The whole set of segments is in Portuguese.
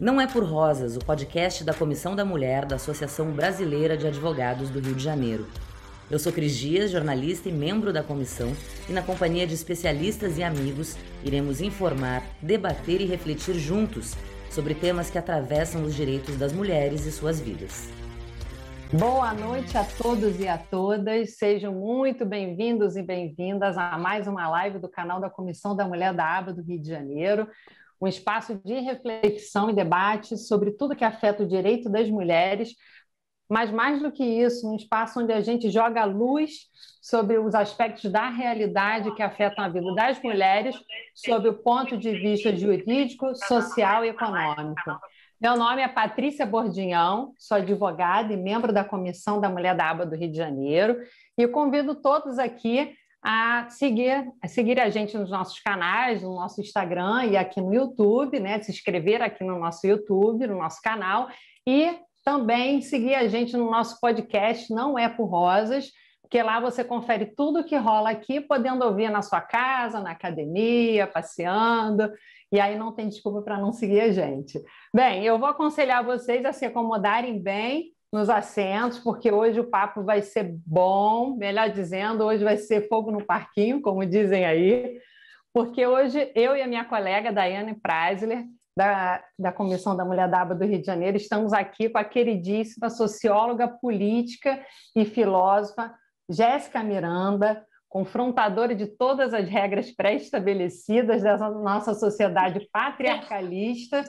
Não é por Rosas, o podcast da Comissão da Mulher da Associação Brasileira de Advogados do Rio de Janeiro. Eu sou Cris Dias, jornalista e membro da comissão, e na companhia de especialistas e amigos, iremos informar, debater e refletir juntos sobre temas que atravessam os direitos das mulheres e suas vidas. Boa noite a todos e a todas. Sejam muito bem-vindos e bem-vindas a mais uma live do canal da Comissão da Mulher da Aba do Rio de Janeiro, um espaço de reflexão e debate sobre tudo que afeta o direito das mulheres, mas mais do que isso, um espaço onde a gente joga luz sobre os aspectos da realidade que afetam a vida das mulheres, sob o ponto de vista jurídico, social e econômico. Meu nome é Patrícia Bordinhão, sou advogada e membro da Comissão da Mulher da Aba do Rio de Janeiro, e convido todos aqui a seguir, a seguir a gente nos nossos canais, no nosso Instagram e aqui no YouTube, né? Se inscrever aqui no nosso YouTube, no nosso canal, e também seguir a gente no nosso podcast Não é por Rosas, porque lá você confere tudo que rola aqui, podendo ouvir na sua casa, na academia, passeando e aí não tem desculpa para não seguir a gente. Bem, eu vou aconselhar vocês a se acomodarem bem nos assentos, porque hoje o papo vai ser bom, melhor dizendo, hoje vai ser fogo no parquinho, como dizem aí, porque hoje eu e a minha colega Daiane Preisler, da, da Comissão da Mulher da do Rio de Janeiro, estamos aqui com a queridíssima socióloga política e filósofa Jéssica Miranda, confrontadora de todas as regras pré-estabelecidas dessa nossa sociedade patriarcalista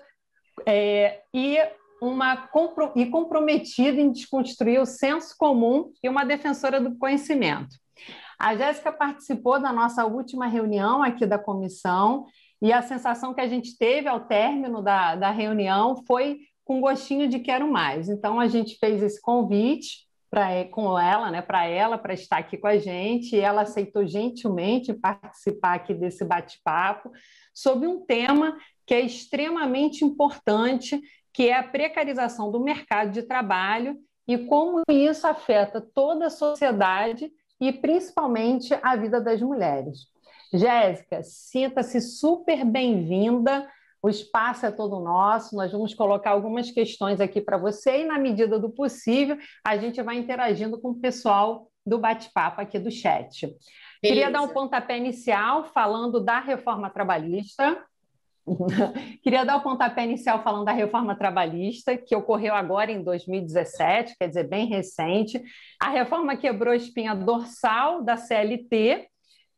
é, e uma e comprometida em desconstruir o senso comum e uma defensora do conhecimento. A Jéssica participou da nossa última reunião aqui da comissão e a sensação que a gente teve ao término da, da reunião foi com gostinho de quero mais. Então a gente fez esse convite pra, com ela, né, para ela, para estar aqui com a gente, e ela aceitou gentilmente participar aqui desse bate-papo sobre um tema que é extremamente importante, que é a precarização do mercado de trabalho e como isso afeta toda a sociedade e principalmente a vida das mulheres. Jéssica, sinta-se super bem-vinda o espaço é todo nosso, nós vamos colocar algumas questões aqui para você e, na medida do possível, a gente vai interagindo com o pessoal do bate-papo aqui do chat. Beleza. Queria dar um pontapé inicial falando da reforma trabalhista. Queria dar o pontapé inicial falando da reforma trabalhista, que ocorreu agora em 2017, quer dizer, bem recente. A reforma quebrou a espinha dorsal da CLT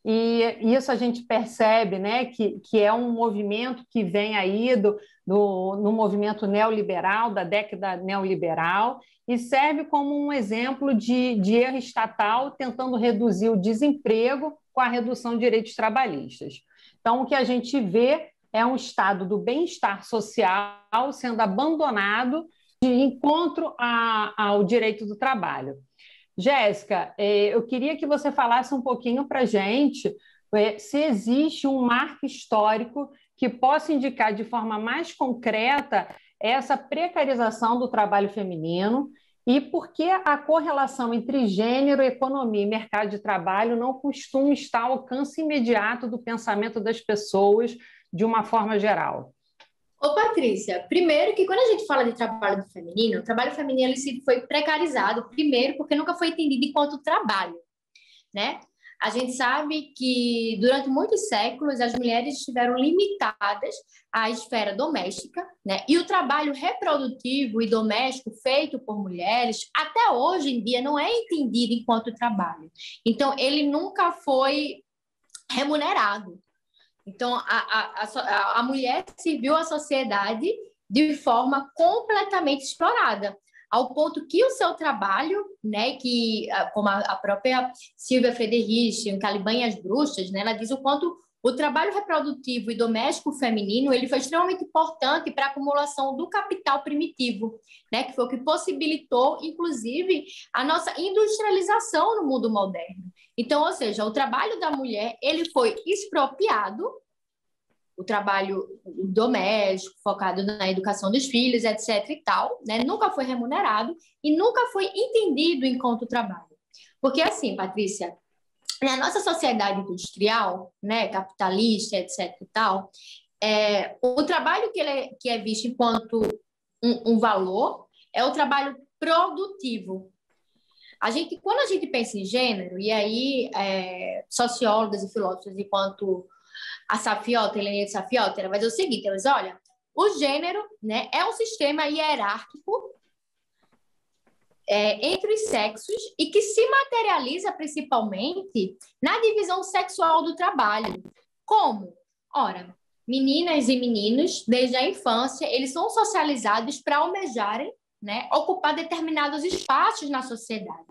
e isso a gente percebe né, que, que é um movimento que vem aí do, do, no movimento neoliberal, da década neoliberal, e serve como um exemplo de, de erro estatal tentando reduzir o desemprego com a redução de direitos trabalhistas. Então, o que a gente vê é um estado do bem-estar social sendo abandonado de encontro a, ao direito do trabalho. Jéssica, é, eu queria que você falasse um pouquinho para a gente é, se existe um marco histórico que possa indicar de forma mais concreta essa precarização do trabalho feminino e por que a correlação entre gênero, economia e mercado de trabalho não costuma estar ao alcance imediato do pensamento das pessoas de uma forma geral. Ô, Patrícia, primeiro que quando a gente fala de trabalho feminino, o trabalho feminino ele foi precarizado, primeiro porque nunca foi entendido enquanto trabalho, né? A gente sabe que durante muitos séculos as mulheres estiveram limitadas à esfera doméstica, né? E o trabalho reprodutivo e doméstico feito por mulheres, até hoje em dia, não é entendido enquanto trabalho. Então, ele nunca foi remunerado. Então, a, a, a, a mulher serviu à sociedade de forma completamente explorada, ao ponto que o seu trabalho, né, que como a, própria Silvia Frederich, em Caliban e as Bruxas, né, ela diz o quanto o trabalho reprodutivo e doméstico feminino ele foi extremamente importante para a acumulação do capital primitivo, né, que foi o que possibilitou, inclusive, a nossa industrialização no mundo moderno. Então, ou seja, o trabalho da mulher ele foi expropriado, o trabalho doméstico, focado na educação dos filhos, etc. e tal, né, nunca foi remunerado e nunca foi entendido enquanto trabalho. Porque assim, Patrícia, na nossa sociedade industrial, né, capitalista, etc. e tal, é, o trabalho que, é, que é visto enquanto um, um valor é o trabalho produtivo. A gente, quando a gente pensa em gênero, e aí é, sociólogas e filósofos, enquanto a Safiota, Helena de Safiota, ela vai dizer o seguinte, olha, o gênero né, é um sistema hierárquico é, entre os sexos e que se materializa principalmente na divisão sexual do trabalho. Como? Ora, meninas e meninos, desde a infância, eles são socializados para almejarem né, ocupar determinados espaços na sociedade.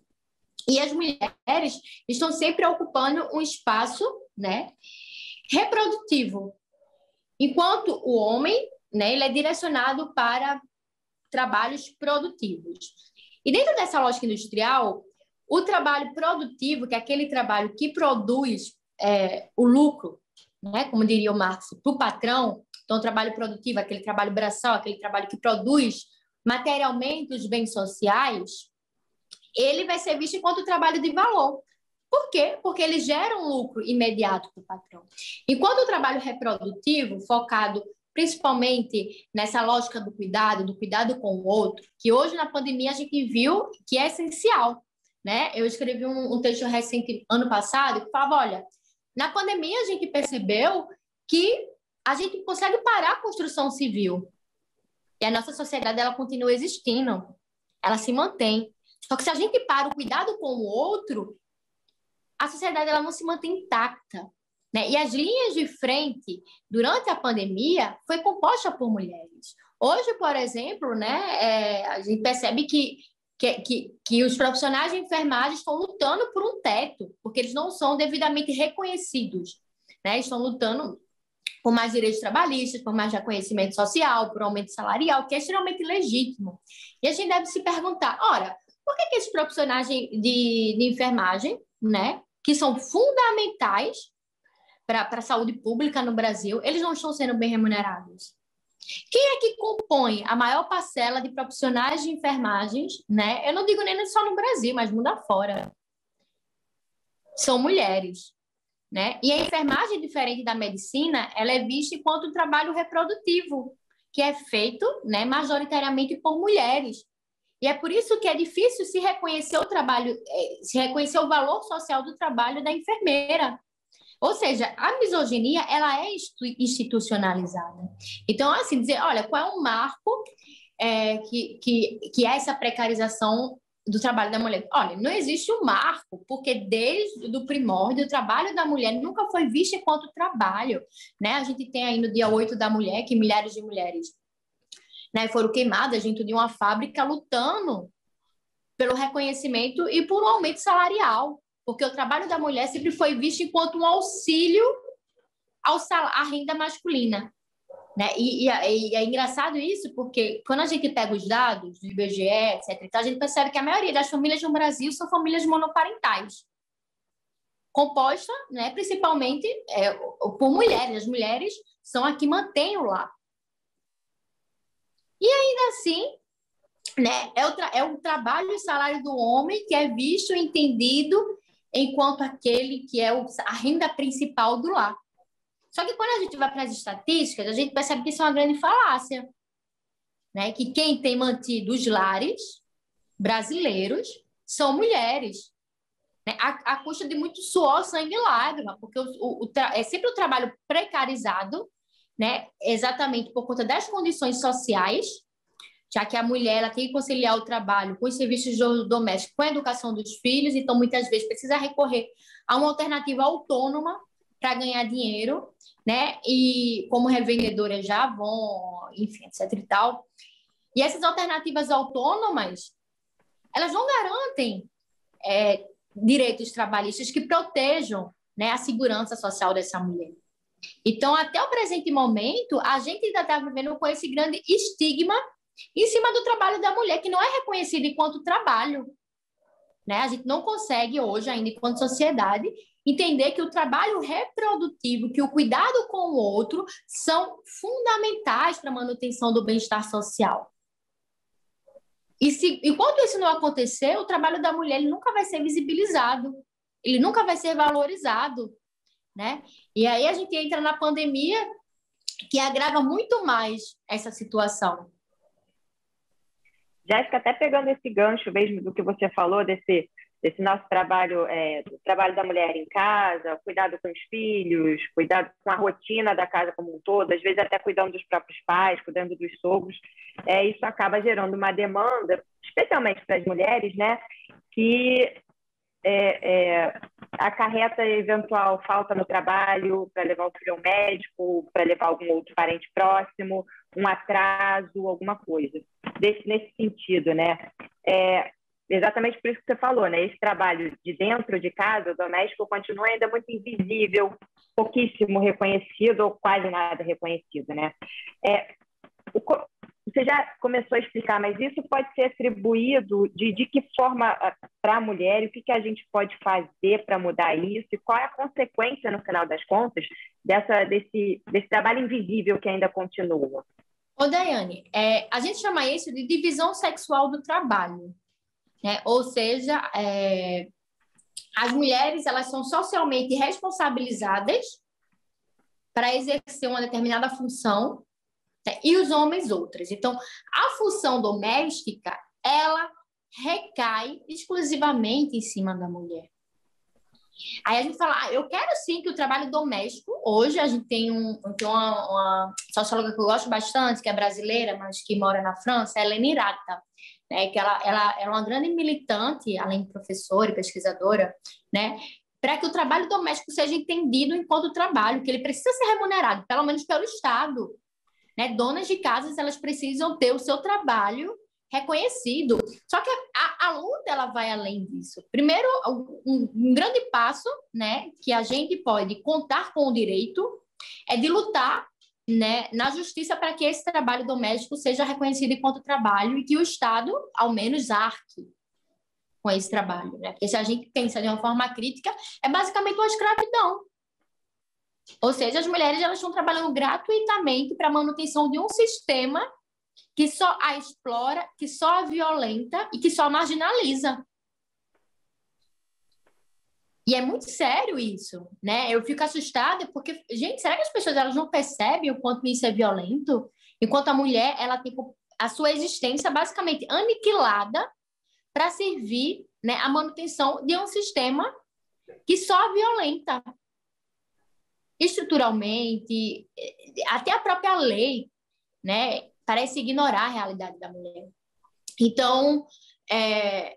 E as mulheres estão sempre ocupando um espaço né, reprodutivo, enquanto o homem né, ele é direcionado para trabalhos produtivos. E dentro dessa lógica industrial, o trabalho produtivo, que é aquele trabalho que produz é, o lucro, né, como diria o Marx, para o patrão, então o trabalho produtivo, aquele trabalho braçal, aquele trabalho que produz materialmente os bens sociais, ele vai ser visto enquanto trabalho de valor. Por quê? Porque ele gera um lucro imediato para o patrão. Enquanto o trabalho reprodutivo, focado principalmente nessa lógica do cuidado, do cuidado com o outro, que hoje na pandemia a gente viu que é essencial. Né? Eu escrevi um, um texto recente ano passado que falava: olha, na pandemia a gente percebeu que a gente consegue parar a construção civil. E a nossa sociedade ela continua existindo, ela se mantém. Só que se a gente para o cuidado com o outro, a sociedade ela não se mantém intacta. Né? E as linhas de frente durante a pandemia foi composta por mulheres. Hoje, por exemplo, né, é, a gente percebe que, que, que, que os profissionais de enfermagem estão lutando por um teto, porque eles não são devidamente reconhecidos. Né? Estão lutando por mais direitos trabalhistas, por mais reconhecimento social, por aumento salarial, que é extremamente legítimo. E a gente deve se perguntar, ora, por que, que esses profissionais de, de enfermagem, né, que são fundamentais para a saúde pública no Brasil, eles não estão sendo bem remunerados? Quem é que compõe a maior parcela de profissionais de enfermagens, né? Eu não digo nem só no Brasil, mas mundo afora. São mulheres, né? E a enfermagem, diferente da medicina, ela é vista enquanto trabalho reprodutivo, que é feito, né, majoritariamente por mulheres. E é por isso que é difícil se reconhecer o trabalho, eh, se reconhecer o valor social do trabalho da enfermeira. Ou seja, a misoginia ela é institucionalizada. Então, assim, dizer, olha, qual é o marco é, que, que, que é essa precarização do trabalho da mulher? Olha, não existe um marco, porque desde o primórdio, o trabalho da mulher nunca foi visto enquanto trabalho. Né? A gente tem aí no dia 8 da mulher, que milhares de mulheres né, foram queimadas dentro de uma fábrica lutando pelo reconhecimento e por um aumento salarial, porque o trabalho da mulher sempre foi visto enquanto um auxílio ao à renda masculina. Né? E, e, e, é engraçado isso, porque quando a gente pega os dados do IBGE, etc., a gente percebe que a maioria das famílias no Brasil são famílias monoparentais, composta né, principalmente é, por mulheres. As mulheres são a que mantêm o lar. E ainda assim, né, é, o é o trabalho e salário do homem que é visto entendido enquanto aquele que é a renda principal do lar. Só que quando a gente vai para as estatísticas, a gente percebe que isso é uma grande falácia. Né? Que quem tem mantido os lares brasileiros são mulheres. Né? A, a custa de muito suor, sangue e lágrima, porque o, o é sempre o trabalho precarizado né? Exatamente por conta das condições sociais, já que a mulher ela tem que conciliar o trabalho com os serviços domésticos, com a educação dos filhos, então muitas vezes precisa recorrer a uma alternativa autônoma para ganhar dinheiro, né? E como revendedora já vão, enfim, etc e tal. E essas alternativas autônomas, elas não garantem é, direitos trabalhistas que protejam né, a segurança social dessa mulher. Então, até o presente momento, a gente ainda está vivendo com esse grande estigma em cima do trabalho da mulher, que não é reconhecido enquanto trabalho. Né? A gente não consegue hoje, ainda enquanto sociedade, entender que o trabalho reprodutivo, que o cuidado com o outro são fundamentais para a manutenção do bem-estar social. E se, enquanto isso não acontecer, o trabalho da mulher nunca vai ser visibilizado, ele nunca vai ser valorizado né? E aí a gente entra na pandemia que agrava muito mais essa situação. Jéssica, até pegando esse gancho mesmo do que você falou, desse, desse nosso trabalho, é, trabalho da mulher em casa, cuidado com os filhos, cuidado com a rotina da casa como um todo, às vezes até cuidando dos próprios pais, cuidando dos sogros, é, isso acaba gerando uma demanda, especialmente para as mulheres, né, que é, é, acarreta eventual falta no trabalho para levar o filho ao médico, para levar algum outro parente próximo, um atraso, alguma coisa. Desse, nesse sentido, né? É, exatamente por isso que você falou, né? Esse trabalho de dentro de casa, doméstico, continua ainda muito invisível, pouquíssimo reconhecido ou quase nada reconhecido, né? É, o, você já começou a explicar, mas isso pode ser atribuído de, de que forma para a mulher, e o que, que a gente pode fazer para mudar isso, e qual é a consequência, no final das contas, dessa, desse, desse trabalho invisível que ainda continua? Ô, Daiane, é, a gente chama isso de divisão sexual do trabalho. Né? Ou seja, é, as mulheres elas são socialmente responsabilizadas para exercer uma determinada função né? e os homens outras. Então, a função doméstica ela recai exclusivamente em cima da mulher. Aí a gente fala, ah, eu quero sim que o trabalho doméstico, hoje a gente tem, um, tem uma, uma, socióloga que eu gosto bastante, que é brasileira, mas que mora na França, é Helene Irata, né, que ela, ela é uma grande militante, além de professora e pesquisadora, né, para que o trabalho doméstico seja entendido enquanto trabalho, que ele precisa ser remunerado, pelo menos pelo Estado. Né? Donas de casas, elas precisam ter o seu trabalho reconhecido. Só que a, a luta ela vai além disso. Primeiro, um, um, grande passo, né, que a gente pode contar com o direito é de lutar, né, na justiça para que esse trabalho doméstico seja reconhecido enquanto trabalho e que o Estado, ao menos, arque com esse trabalho, né? Porque se a gente pensa de uma forma crítica, é basicamente uma escravidão. Ou seja, as mulheres elas estão trabalhando gratuitamente para a manutenção de um sistema que só a explora, que só a violenta e que só a marginaliza. E é muito sério isso, né? Eu fico assustada porque, gente, será que as pessoas elas não percebem o quanto isso é violento? Enquanto a mulher, ela tem a sua existência basicamente aniquilada para servir né, a manutenção de um sistema que só violenta estruturalmente, até a própria lei, né? parece ignorar a realidade da mulher. Então, é, é,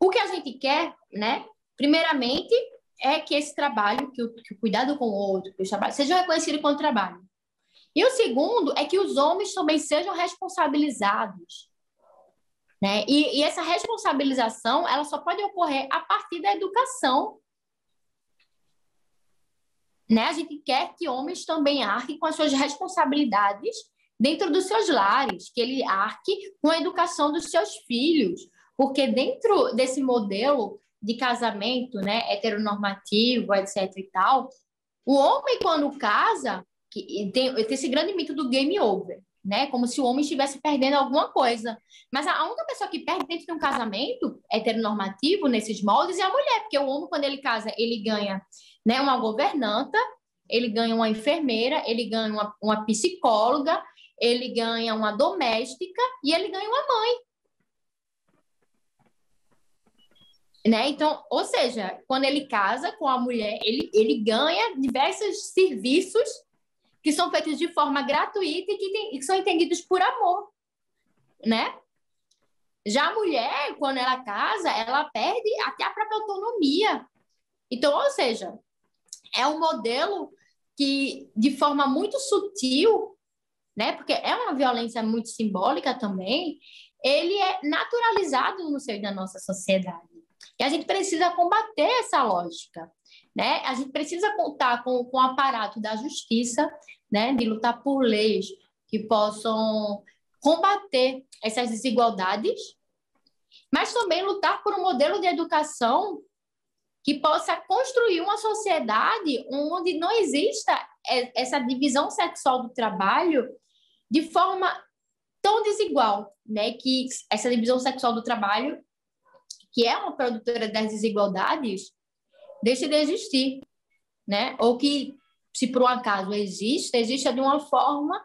o que a gente quer, né? Primeiramente, é que esse trabalho, que o, que o cuidado com o outro, que o trabalho, seja reconhecido como trabalho. E o segundo é que os homens também sejam responsabilizados. Né? E, e essa responsabilização ela só pode ocorrer a partir da educação. Né? A gente quer que homens também arquem com as suas responsabilidades dentro dos seus lares, que ele arque com a educação dos seus filhos, porque dentro desse modelo de casamento, né, heteronormativo, etc e tal, o homem quando casa, que tem, tem esse grande mito do game over, né? Como se o homem estivesse perdendo alguma coisa. Mas a única pessoa que perde dentro de um casamento heteronormativo, nesses moldes, é a mulher, porque o homem, quando ele casa, ele ganha né, uma governanta, ele ganha uma enfermeira, ele ganha uma, uma psicóloga, ele ganha uma doméstica e ele ganha uma mãe. Né? Então, ou seja, quando ele casa com a mulher, ele, ele ganha diversos serviços que são feitos de forma gratuita e que, tem, que são entendidos por amor, né? Já a mulher, quando ela casa, ela perde até a própria autonomia. Então, ou seja, é um modelo que, de forma muito sutil, né? Porque é uma violência muito simbólica também, ele é naturalizado no seio da nossa sociedade. E a gente precisa combater essa lógica, né? A gente precisa contar com, com o aparato da justiça, né? De lutar por leis que possam combater essas desigualdades, mas também lutar por um modelo de educação que possa construir uma sociedade onde não exista essa divisão sexual do trabalho de forma tão desigual, né, que essa divisão sexual do trabalho, que é uma produtora das desigualdades, deixe de existir, né? Ou que se por um acaso existe, exista de uma forma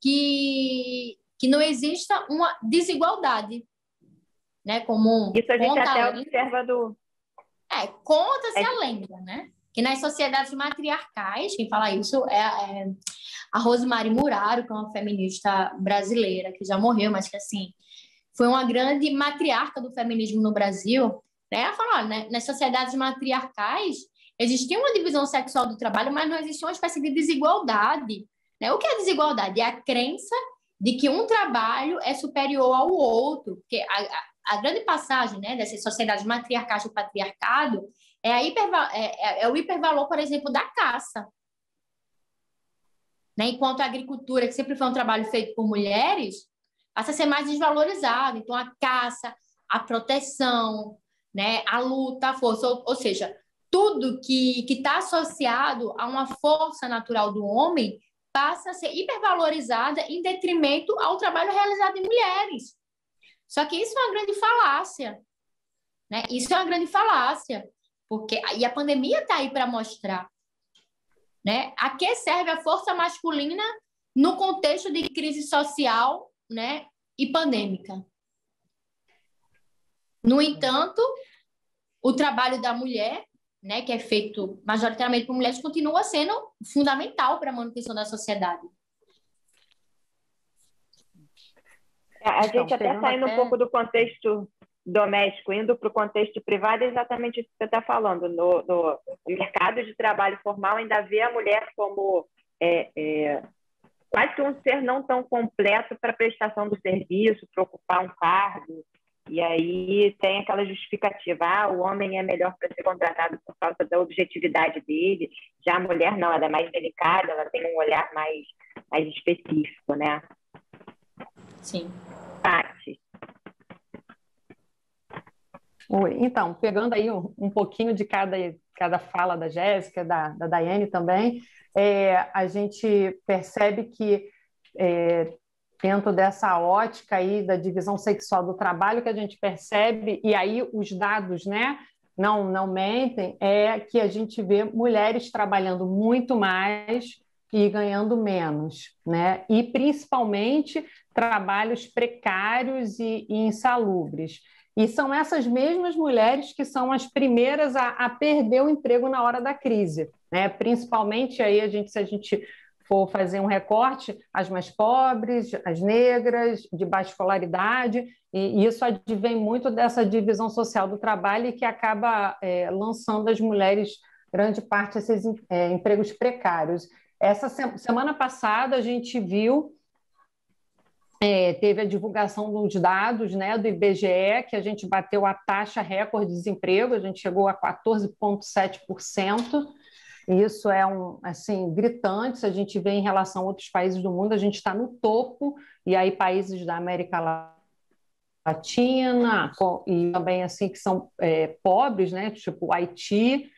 que, que não exista uma desigualdade. Né? Como Isso a gente até observa do. É, conta-se é. a lenda, né? Que nas sociedades matriarcais, quem fala isso é, é a Rosemary Muraro, que é uma feminista brasileira, que já morreu, mas que assim foi uma grande matriarca do feminismo no Brasil. Né? Ela falou, né? nas sociedades matriarcais existia uma divisão sexual do trabalho, mas não existia uma espécie de desigualdade. Né? O que é desigualdade? É a crença de que um trabalho é superior ao outro, porque a, a, a grande passagem né, dessas sociedades matriarcais do patriarcado é, a hiper, é, é, é o hipervalor, por exemplo, da caça. Né? Enquanto a agricultura, que sempre foi um trabalho feito por mulheres, passa a ser mais desvalorizada. Então, a caça, a proteção, né? a luta, a força, ou, ou seja, tudo que está associado a uma força natural do homem passa a ser hipervalorizada em detrimento ao trabalho realizado em mulheres. Só que isso é uma grande falácia. Né? Isso é uma grande falácia. Porque, e a pandemia está aí para mostrar. Né? A que serve a força masculina no contexto de crise social né, e pandêmica? No entanto, o trabalho da mulher né, que é feito majoritariamente por mulheres, continua sendo fundamental para a manutenção da sociedade. É, a então, gente até saindo até... um pouco do contexto doméstico, indo para o contexto privado, é exatamente isso que você está falando. No, no, mercado de trabalho formal, ainda vê a mulher como é, é, quase que um ser não tão completo para prestação do serviço, para ocupar um cargo, e aí tem aquela justificativa, ah, o homem é melhor para ser contratado por causa da objetividade dele, já a mulher não, ela é mais delicada, ela tem um olhar mais, mais específico, né? Sim. Paty. Oi, então, pegando aí um, um pouquinho de cada, cada fala da Jéssica, da, da Daiane também, é, a gente percebe que é, dentro dessa ótica aí da divisão sexual do trabalho que a gente percebe, e aí os dados né, não, não mentem, é que a gente vê mulheres trabalhando muito mais e ganhando menos, né? E principalmente trabalhos precários e, e insalubres. E são essas mesmas mulheres que são as primeiras a, a, perder o emprego na hora da crise, né? Principalmente aí a gente, se a gente for fazer um recorte, as mais pobres, as negras, de baixa escolaridade, e isso advém muito dessa divisão social do trabalho e que acaba é, lançando as mulheres, grande parte, esses é, empregos precários. Essa semana passada a gente viu, é, teve a divulgação dos dados né, do IBGE, que a gente bateu a taxa recorde de desemprego, a gente chegou a 14,7%. Isso é um assim gritante. Se a gente vê em relação a outros países do mundo, a gente está no topo. E aí países da América Latina e também assim que são é, pobres, né? Tipo Haiti.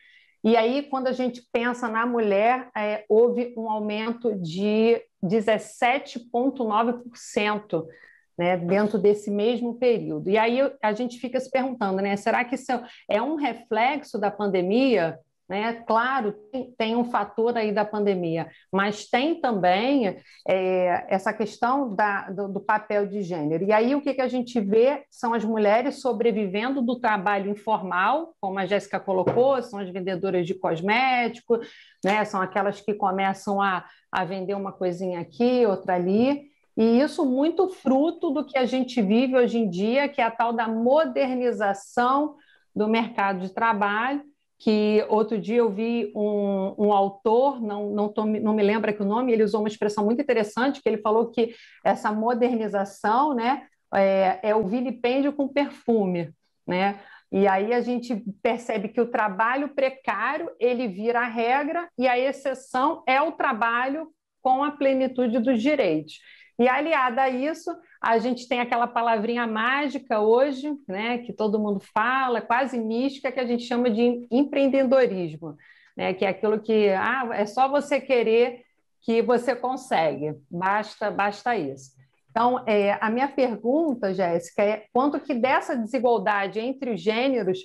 E aí, quando a gente pensa na mulher, é, houve um aumento de 17,9%. Né, dentro desse mesmo período. E aí a gente fica se perguntando, né, será que isso é um reflexo da pandemia? Né? Claro, tem, tem, um fator aí da pandemia, mas tem também é, essa questão da, do, do, papel de gênero. E aí o que, que a gente vê são as mulheres sobrevivendo do trabalho informal, como a Jéssica colocou, são as vendedoras de cosmético, né? são aquelas que começam a, a vender uma coisinha aqui, outra ali. E isso muito fruto do que a gente vive hoje em dia, que é a tal da modernização do mercado de trabalho, que outro dia eu vi um, um autor, não, não, tô, não me lembro aqui o nome, ele usou uma expressão muito interessante, que ele falou que essa modernização né, é, é o vilipêndio com perfume, né? E aí a gente percebe que o trabalho precário ele vira a regra e a exceção é o trabalho com a plenitude dos direitos. E aliada a isso, a gente tem aquela palavrinha mágica hoje, né, que todo mundo fala, quase mística, que a gente chama de empreendedorismo, né, que é aquilo que ah, é só você querer que você consegue, basta, basta isso. Então, é, a minha pergunta, Jéssica, é quanto que dessa desigualdade entre os gêneros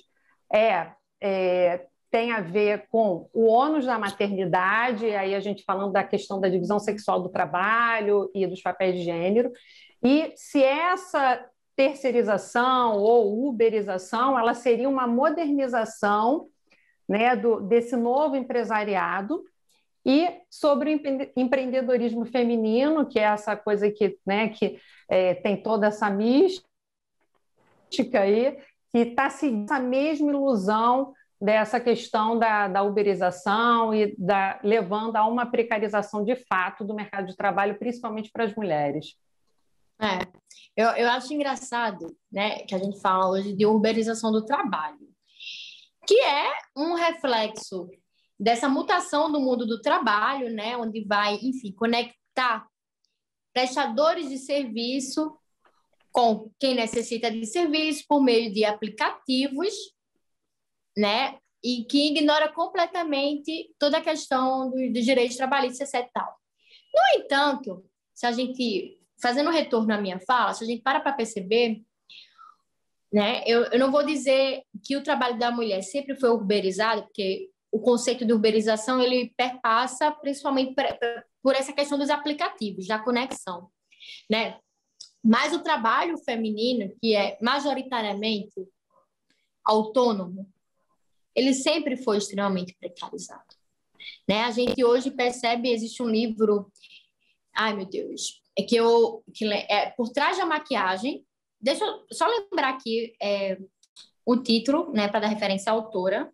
é, é tem a ver com o ônus da maternidade, aí a gente falando da questão da divisão sexual do trabalho e dos papéis de gênero, e se essa terceirização ou uberização, ela seria uma modernização né, do, desse novo empresariado. E sobre o empreendedorismo feminino, que é essa coisa que, né, que é, tem toda essa mística aí, que está seguindo essa mesma ilusão dessa questão da, da uberização e da, levando a uma precarização de fato do mercado de trabalho, principalmente para as mulheres. É, eu, eu acho engraçado né, que a gente fala hoje de uberização do trabalho, que é um reflexo dessa mutação do mundo do trabalho, né, onde vai, enfim, conectar prestadores de serviço com quem necessita de serviço por meio de aplicativos né? E que ignora completamente toda a questão dos do direitos trabalhistas e tal. No entanto, se a gente, fazendo um retorno à minha fala, se a gente para para perceber, né? Eu, eu não vou dizer que o trabalho da mulher sempre foi urbanizado, porque o conceito de urbanização ele perpassa principalmente por, por essa questão dos aplicativos, da conexão, né? Mas o trabalho feminino, que é majoritariamente autônomo, ele sempre foi extremamente precarizado. Né? A gente hoje percebe, existe um livro, ai meu Deus, é que eu, que é por trás da maquiagem, deixa eu só lembrar aqui é, o título, né, para dar referência à autora.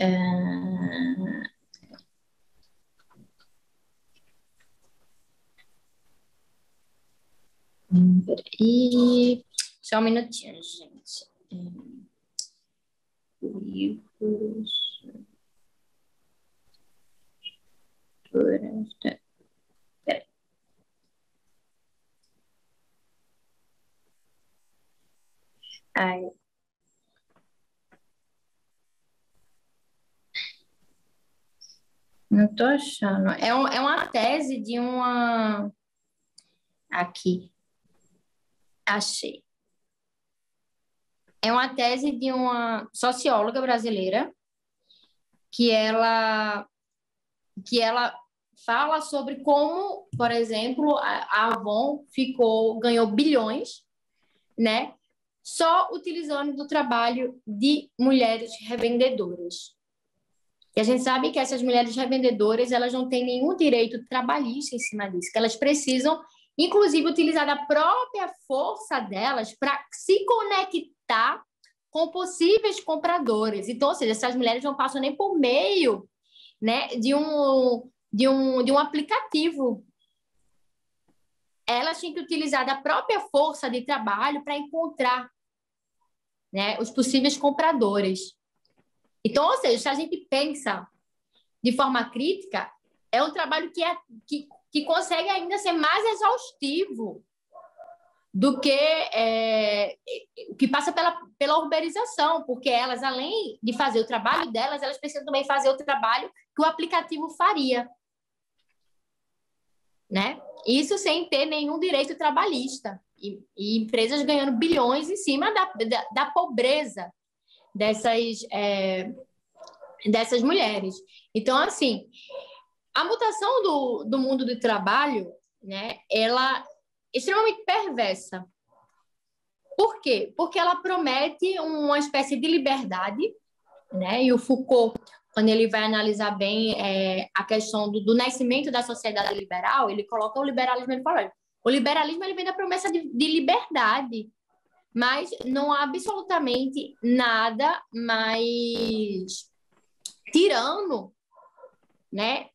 É... Peraí, só um minutinho, gente. Livros. Peraí. Ai. Não tô achando. É, um, é uma tese de uma. Aqui. Achei. É uma tese de uma socióloga brasileira que ela que ela fala sobre como, por exemplo, a Avon ficou ganhou bilhões, né? Só utilizando do trabalho de mulheres revendedoras. E a gente sabe que essas mulheres revendedoras, elas não têm nenhum direito trabalhista em cima disso, que elas precisam inclusive utilizar a própria força delas para se conectar conectar com possíveis compradores. Então, ou seja, essas mulheres não passam nem por meio né, de, um, de, um, de um aplicativo. Elas têm que utilizar a própria força de trabalho para encontrar né, os possíveis compradores. Então, ou seja, se a gente pensa de forma crítica, é um trabalho que, é, que, que consegue ainda ser mais exaustivo do que é, que passa pela, pela urbanização, porque elas, além de fazer o trabalho delas, elas precisam também fazer o trabalho que o aplicativo faria. Né? Isso sem ter nenhum direito trabalhista. E, e empresas ganhando bilhões em cima da, da, da pobreza dessas, é, dessas mulheres. Então, assim, a mutação do, do mundo do trabalho, né, ela extremamente perversa. Por quê? Porque ela promete uma espécie de liberdade, né? E o Foucault, quando ele vai analisar bem é, a questão do, do, nascimento da sociedade liberal, ele coloca o liberalismo, ele fala, o liberalismo ele vem da promessa de, de liberdade, mas não há absolutamente nada mais tirano, né,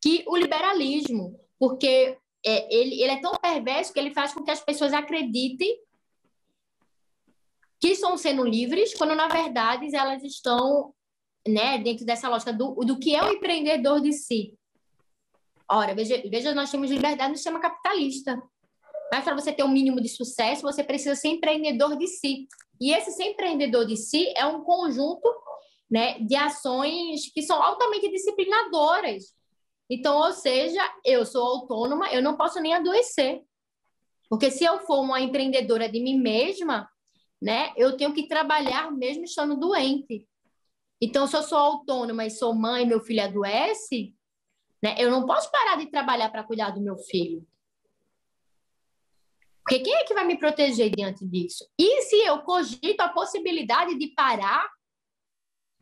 que o liberalismo, porque é, ele, ele é tão perverso que ele faz com que as pessoas acreditem que estão sendo livres, quando na verdade elas estão né, dentro dessa lógica do, do que é o empreendedor de si. Ora, veja, veja, nós temos liberdade no sistema capitalista. Mas para você ter um mínimo de sucesso, você precisa ser empreendedor de si. E esse ser empreendedor de si é um conjunto né, de ações que são altamente disciplinadoras. Então, ou seja, eu sou autônoma, eu não posso nem adoecer. Porque se eu for uma empreendedora de mim mesma, né, eu tenho que trabalhar mesmo estando doente. Então, se eu sou autônoma e sou mãe meu filho adoece, né, eu não posso parar de trabalhar para cuidar do meu filho. Porque quem é que vai me proteger diante disso? E se eu cogito a possibilidade de parar,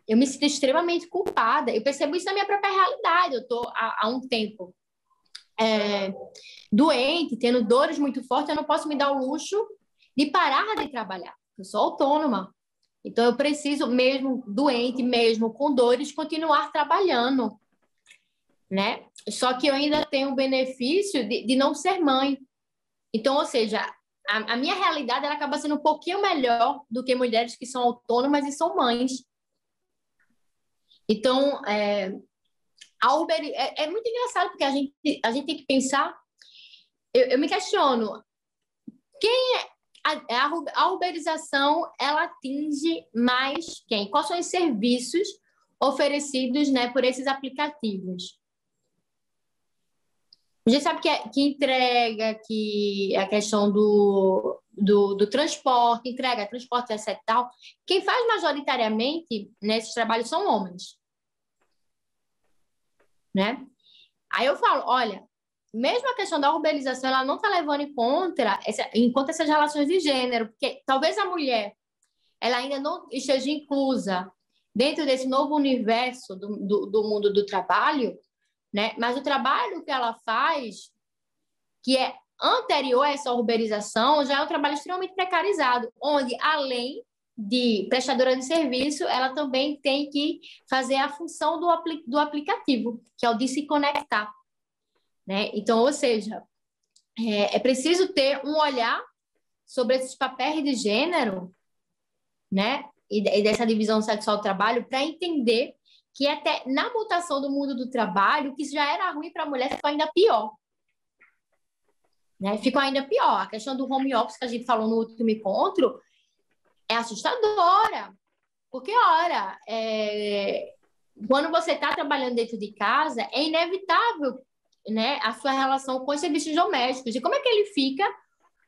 eu me sinto extremamente culpada. Eu percebo isso na minha própria realidade. Eu estou há, há, um tempo é, doente, tendo dores muito fortes, eu não posso me dar o luxo de parar de trabalhar. Eu sou autônoma. Então, eu preciso, mesmo doente, mesmo com dores, continuar trabalhando. Né? Só que eu ainda tenho o benefício de, de não ser mãe. Então, ou seja, a, minha realidade ela acaba sendo um pouquinho melhor do que mulheres que são autônomas e são mães. Então, é, a Uber é, é, muito engraçado porque a gente, a gente tem que pensar. Eu, eu me questiono quem é a, a, uberização ela atinge mais quem? Quais são os serviços oferecidos né, por esses aplicativos? A gente sabe que, é, que entrega, que a questão do, do, do, transporte, entrega, transporte, etc. Tal, quem faz majoritariamente nesses trabalhos são homens. Né? Aí eu falo, olha, mesmo a questão da urbanização, ela não está levando em conta, essa, em conta essas relações de gênero, porque talvez a mulher ela ainda não esteja inclusa dentro desse novo universo do, do, do mundo do trabalho, né? Mas o trabalho que ela faz, que é anterior a essa urbanização, já é um trabalho extremamente precarizado, onde além de prestadora de serviço, ela também tem que fazer a função do, apli do aplicativo, que é o de se conectar. Né? Então, ou seja, é, é preciso ter um olhar sobre esses papéis de gênero, né? E, e dessa divisão sexual do trabalho, para entender que até na mutação do mundo do trabalho, que já era ruim para a mulher, ficou ainda pior. Né? Ficou ainda pior. A questão do home office que a gente falou no último encontro é assustadora. Porque, ora, é... quando você está trabalhando dentro de casa, é inevitável né, a sua relação com os serviços domésticos. E como é que ele fica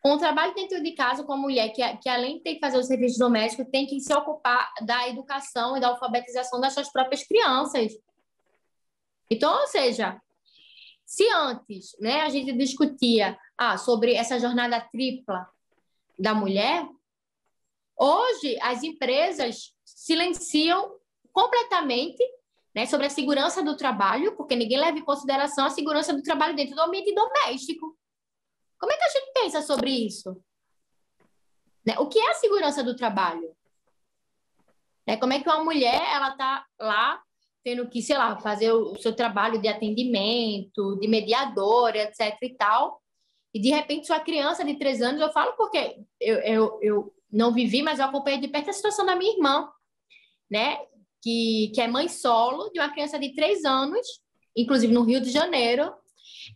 com o trabalho dentro de casa com a mulher, que, que além de ter que fazer os serviços domésticos, tem que se ocupar da educação e da alfabetização das suas próprias crianças. Então, ou seja, se antes né, a gente discutia ah, sobre essa jornada tripla da mulher, hoje as empresas silenciam completamente né, sobre a segurança do trabalho, porque ninguém leva em consideração a segurança do trabalho dentro do ambiente doméstico. Como é que a gente pensa sobre isso? Né? O que é a segurança do trabalho? Né? Como é que uma mulher ela está lá tendo que, sei lá, fazer o seu trabalho de atendimento, de mediadora, etc e tal, e de repente sua criança de três anos, eu falo porque eu, eu, eu não vivi, mas eu acompanhei de perto a situação da minha irmã, né? que, que é mãe solo de uma criança de três anos, inclusive no Rio de Janeiro.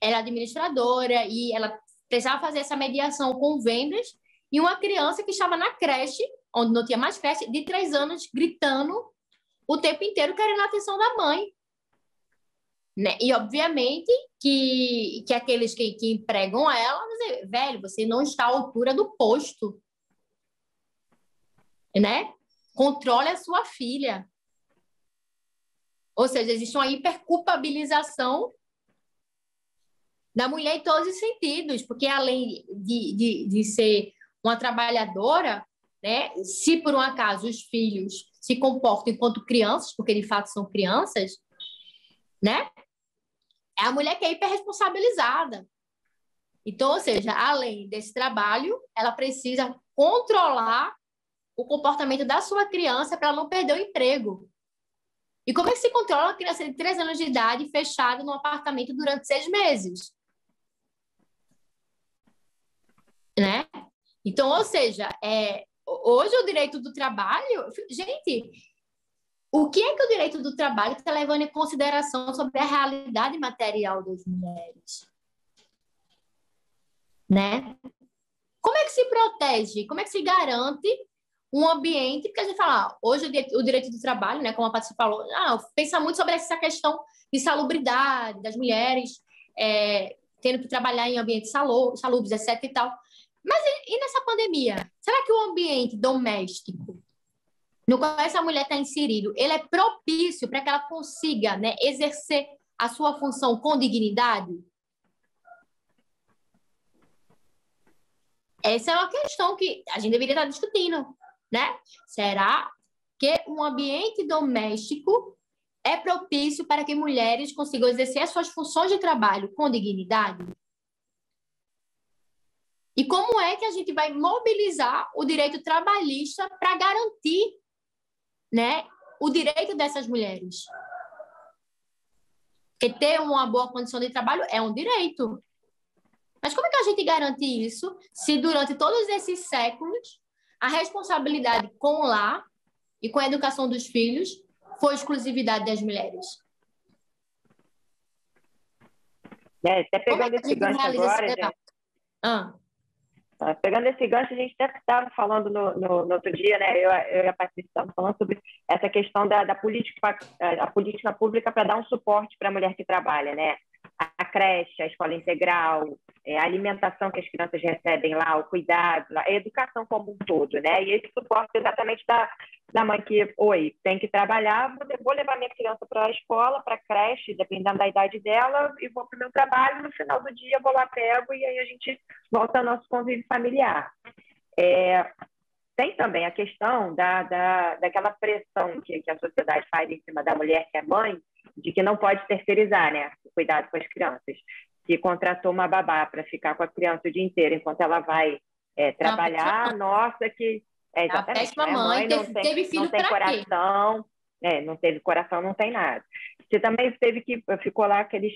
Ela é administradora e ela precisava fazer essa mediação com vendas e uma criança que estava na creche, onde não tinha mais creche, de três anos, gritando o tempo inteiro, querendo a atenção da mãe. Né? E, obviamente, que, que aqueles que, que empregam ela, velho, você não está à altura do posto. Né? Controle a sua filha. Ou seja, existe uma hiperculpabilização da mulher em todos os sentidos, porque além de, de, de ser uma trabalhadora, né, se por um acaso os filhos se comportam enquanto crianças, porque de fato são crianças, né, é a mulher que é hiperresponsabilizada. Então, ou seja, além desse trabalho, ela precisa controlar o comportamento da sua criança para não perder o emprego. E como é que se controla uma criança de 3 anos de idade fechada num apartamento durante seis meses? Né? Então, ou seja, é, hoje o direito do trabalho. Gente, o que é que o direito do trabalho está levando em consideração sobre a realidade material das mulheres? Né? Como é que se protege? Como é que se garante um ambiente, porque a gente fala, ah, hoje o direito do trabalho, né, como a Patrícia falou, ah, pensa muito sobre essa questão de salubridade das mulheres é, tendo que trabalhar em ambientes salubres, etc e tal. Mas e, e nessa pandemia? Será que o ambiente doméstico no qual essa mulher está inserido, ele é propício para que ela consiga né, exercer a sua função com dignidade? Essa é uma questão que a gente deveria estar discutindo, né? Será que um ambiente doméstico é propício para que mulheres consigam exercer as suas funções de trabalho com dignidade? E como é que a gente vai mobilizar o direito trabalhista para garantir né, o direito dessas mulheres? Porque ter uma boa condição de trabalho é um direito. Mas como é que a gente garante isso se durante todos esses séculos a responsabilidade com o lar e com a educação dos filhos foi exclusividade das mulheres? É, até pegando é esse gancho agora, esse ah. Tá, pegando esse gancho, a gente até estava falando no, no, no, outro dia, né? Eu, eu e a Patrícia estavam falando sobre essa questão da, da política, a política pública para dar um suporte para a mulher que trabalha, né? A creche, a escola integral, é, a alimentação que as crianças recebem lá, o cuidado, a educação como um todo, né? E esse suporte exatamente da, da mãe que, oi, tem que trabalhar, vou levar minha criança para a escola, para a creche, dependendo da idade dela, e vou para o meu trabalho, no final do dia vou lá, pego, e aí a gente volta ao nosso convívio familiar. É, tem também a questão da, da, daquela pressão que, que a sociedade faz em cima da mulher que é mãe, de que não pode terceirizar né, o cuidado com as crianças. Que contratou uma babá para ficar com a criança o dia inteiro enquanto ela vai é, trabalhar, nossa, que. É, exatamente, a né? mãe, não teve, tem, teve filho não tem coração, é, não teve coração, não tem nada. Você também teve que ficou lá aqueles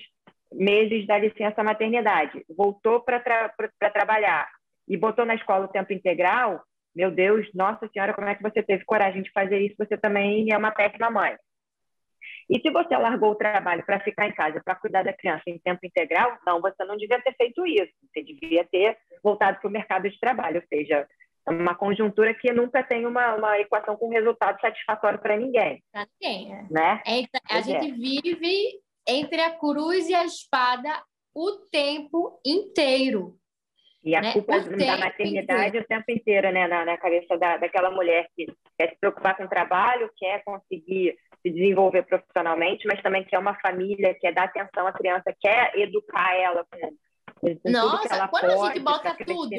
meses da licença maternidade, voltou para tra trabalhar e botou na escola o tempo integral, meu Deus, nossa senhora, como é que você teve coragem de fazer isso? Você também é uma péssima mãe. E se você largou o trabalho para ficar em casa, para cuidar da criança em tempo integral, não, você não devia ter feito isso. Você devia ter voltado para o mercado de trabalho, ou seja, é uma conjuntura que nunca tem uma, uma equação com resultado satisfatório para ninguém. Para ninguém, é. né? É, a gente é. vive entre a cruz e a espada o tempo inteiro. E a né? culpa da maternidade inteiro. o tempo inteiro, né, na, na cabeça da, daquela mulher que quer se preocupar com o trabalho, quer conseguir se desenvolver profissionalmente, mas também quer uma família, quer dar atenção à criança, quer educar ela com, com Nossa, quando pode, a gente bota tudo.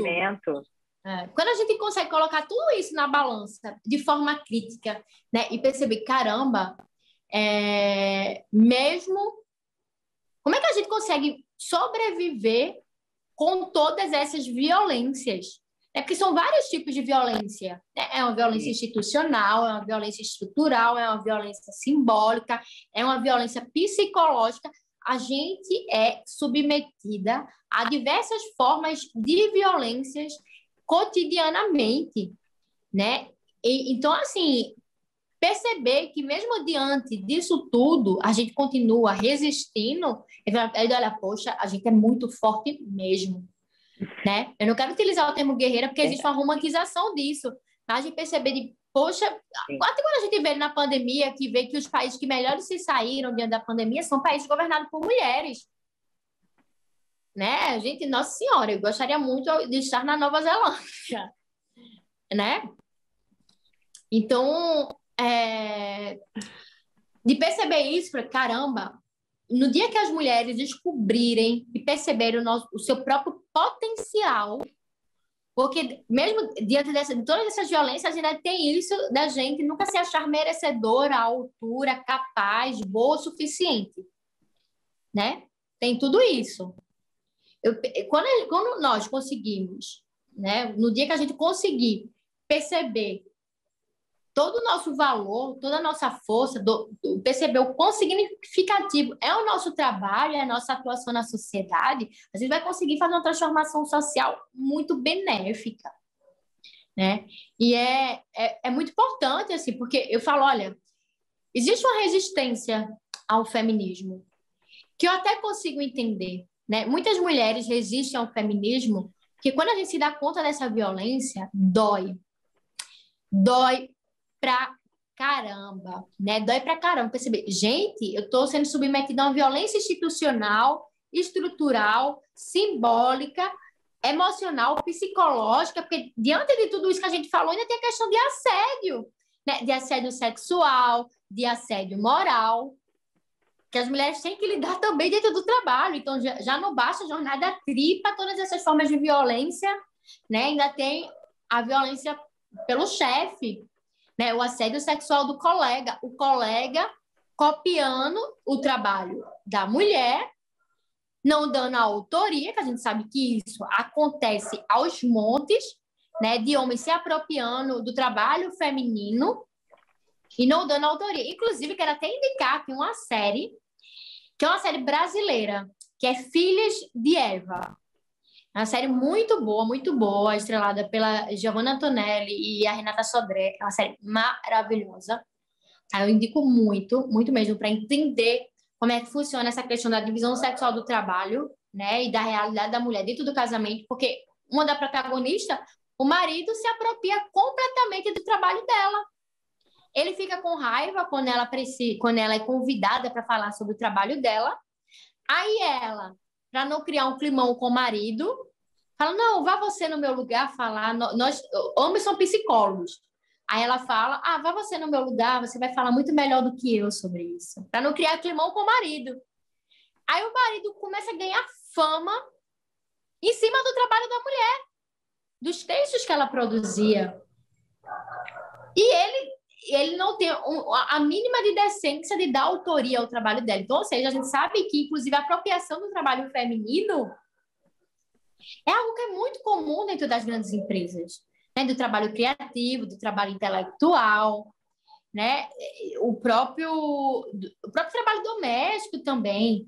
É, quando a gente consegue colocar tudo isso na balança de forma crítica, né, e perceber, caramba, é, mesmo como é que a gente consegue sobreviver com todas essas violências? É porque são vários tipos de violência. Né? É uma violência institucional, é uma violência estrutural, é uma violência simbólica, é uma violência psicológica. A gente é submetida a diversas formas de violências cotidianamente, né? E, então, assim, perceber que mesmo diante disso tudo, a gente continua resistindo, e olha, poxa, a gente é muito forte mesmo né? Eu não quero utilizar o termo guerreira porque existe uma romantização disso. A gente perceber de, poxa, até quando a gente vê na pandemia, que vê que os países que melhor se saíram diante da pandemia são países governados por mulheres. Né? Gente, nossa senhora, eu gostaria muito de estar na Nova Zelândia, né? Então, é... de perceber isso, caramba, no dia que as mulheres descobrirem e perceberem o, nosso, o seu próprio potencial, porque mesmo diante dessa, de todas essas violências, ainda tem isso da gente nunca se achar merecedora, à altura, capaz, boa o suficiente. Né? Tem tudo isso. Eu, quando, quando nós conseguimos, né, no dia que a gente conseguir perceber todo o nosso valor, toda a nossa força, do, do, perceber o quão significativo é o nosso trabalho, é a nossa atuação na sociedade, a gente vai conseguir fazer uma transformação social muito benéfica. Né? E é, é, é muito importante, assim, porque eu falo, olha, existe uma resistência ao feminismo, que eu até consigo entender. Né? Muitas mulheres resistem ao feminismo, porque quando a gente se dá conta dessa violência, dói. Dói pra caramba, né? Dói pra caramba perceber. Gente, eu estou sendo submetida a uma violência institucional, estrutural, simbólica, emocional, psicológica, porque diante de tudo isso que a gente falou, ainda tem a questão de assédio, né? de assédio sexual, de assédio moral, que as mulheres têm que lidar também dentro do trabalho. Então, já, já não basta a jornada tripa, todas essas formas de violência, né? ainda tem a violência pelo chefe, né? o assédio sexual do colega, o colega copiando o trabalho da mulher não dando a autoria, que a gente sabe que isso acontece aos montes, né, de homens se apropriando do trabalho feminino e não dando autoria. Inclusive, quero até indicar que uma série, que é uma série brasileira, que é Filhas de Eva. É uma série muito boa, muito boa, estrelada pela Giovanna Antonelli e a Renata Sodré. É uma série maravilhosa. Eu indico muito, muito mesmo, para entender como é que funciona essa questão da divisão sexual do trabalho, né, e da realidade da mulher dentro do casamento, porque uma da protagonista, o marido se apropria completamente do trabalho dela. Ele fica com raiva quando ela quando ela é convidada para falar sobre o trabalho dela. Aí ela, para não criar um climão com o marido, fala: "Não, vá você no meu lugar falar. Nós homens são psicólogos. Aí ela fala: Ah, vá você no meu lugar, você vai falar muito melhor do que eu sobre isso. Para não criar climão com o marido. Aí o marido começa a ganhar fama em cima do trabalho da mulher, dos textos que ela produzia. E ele ele não tem a mínima de decência de dar autoria ao trabalho dela. Então, ou seja, a gente sabe que, inclusive, a apropriação do trabalho feminino é algo que é muito comum dentro das grandes empresas né, do trabalho criativo, do trabalho intelectual, né, o próprio o próprio trabalho doméstico também,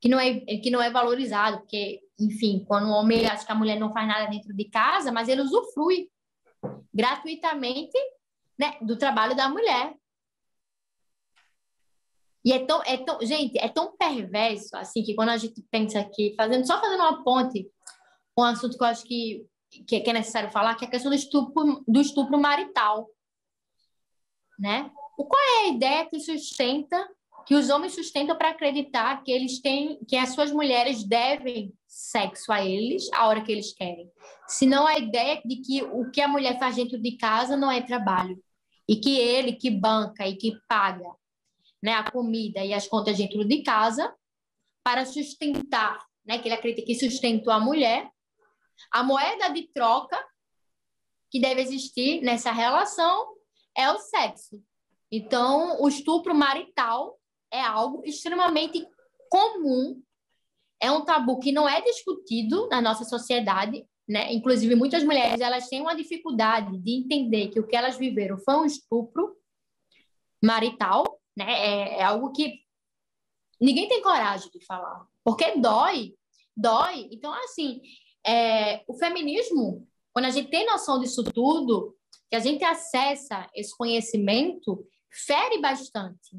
que não é que não é valorizado, porque enfim, quando o homem acha que a mulher não faz nada dentro de casa, mas ele usufrui gratuitamente, né, do trabalho da mulher. E é tão, é tão, gente, é tão perverso assim que quando a gente pensa aqui, fazendo só fazendo uma ponte, um assunto que eu acho que que, é necessário falar, que é a questão do estupro, do estupro marital. Né? O, qual é a ideia que sustenta, que os homens sustentam para acreditar que eles têm, que as suas mulheres devem sexo a eles a hora que eles querem? Se não a ideia de que o que a mulher faz dentro de casa não é trabalho. E que ele que banca e que paga né, a comida e as contas dentro de casa para sustentar, né, que ele acredita que sustentou a mulher, a moeda de troca que deve existir nessa relação é o sexo. Então, o estupro marital é algo extremamente comum, é um tabu que não é discutido na nossa sociedade, né? Inclusive, muitas mulheres elas têm uma dificuldade de entender que o que elas viveram foi um estupro marital, né? É, é algo que ninguém tem coragem de falar, porque dói, dói. Então, assim, é, o feminismo, quando a gente tem noção disso tudo, que a gente acessa esse conhecimento, fere bastante.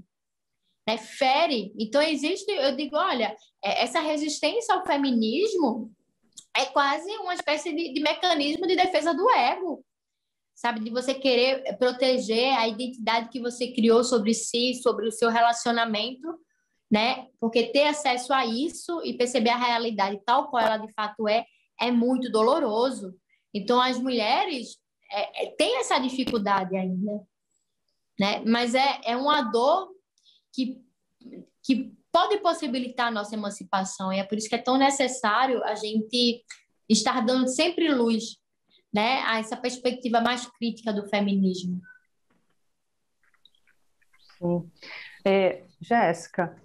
Né? Fere. Então, existe, eu digo, olha, é, essa resistência ao feminismo é quase uma espécie de, de mecanismo de defesa do ego, sabe? De você querer proteger a identidade que você criou sobre si, sobre o seu relacionamento, né? Porque ter acesso a isso e perceber a realidade tal qual ela de fato é, é muito doloroso. Então, as mulheres é, é, têm essa dificuldade ainda, né? Mas é, é uma dor que, que pode possibilitar a nossa emancipação, e é por isso que é tão necessário a gente estar dando sempre luz né, a essa perspectiva mais crítica do feminismo. Sim. É, Jéssica,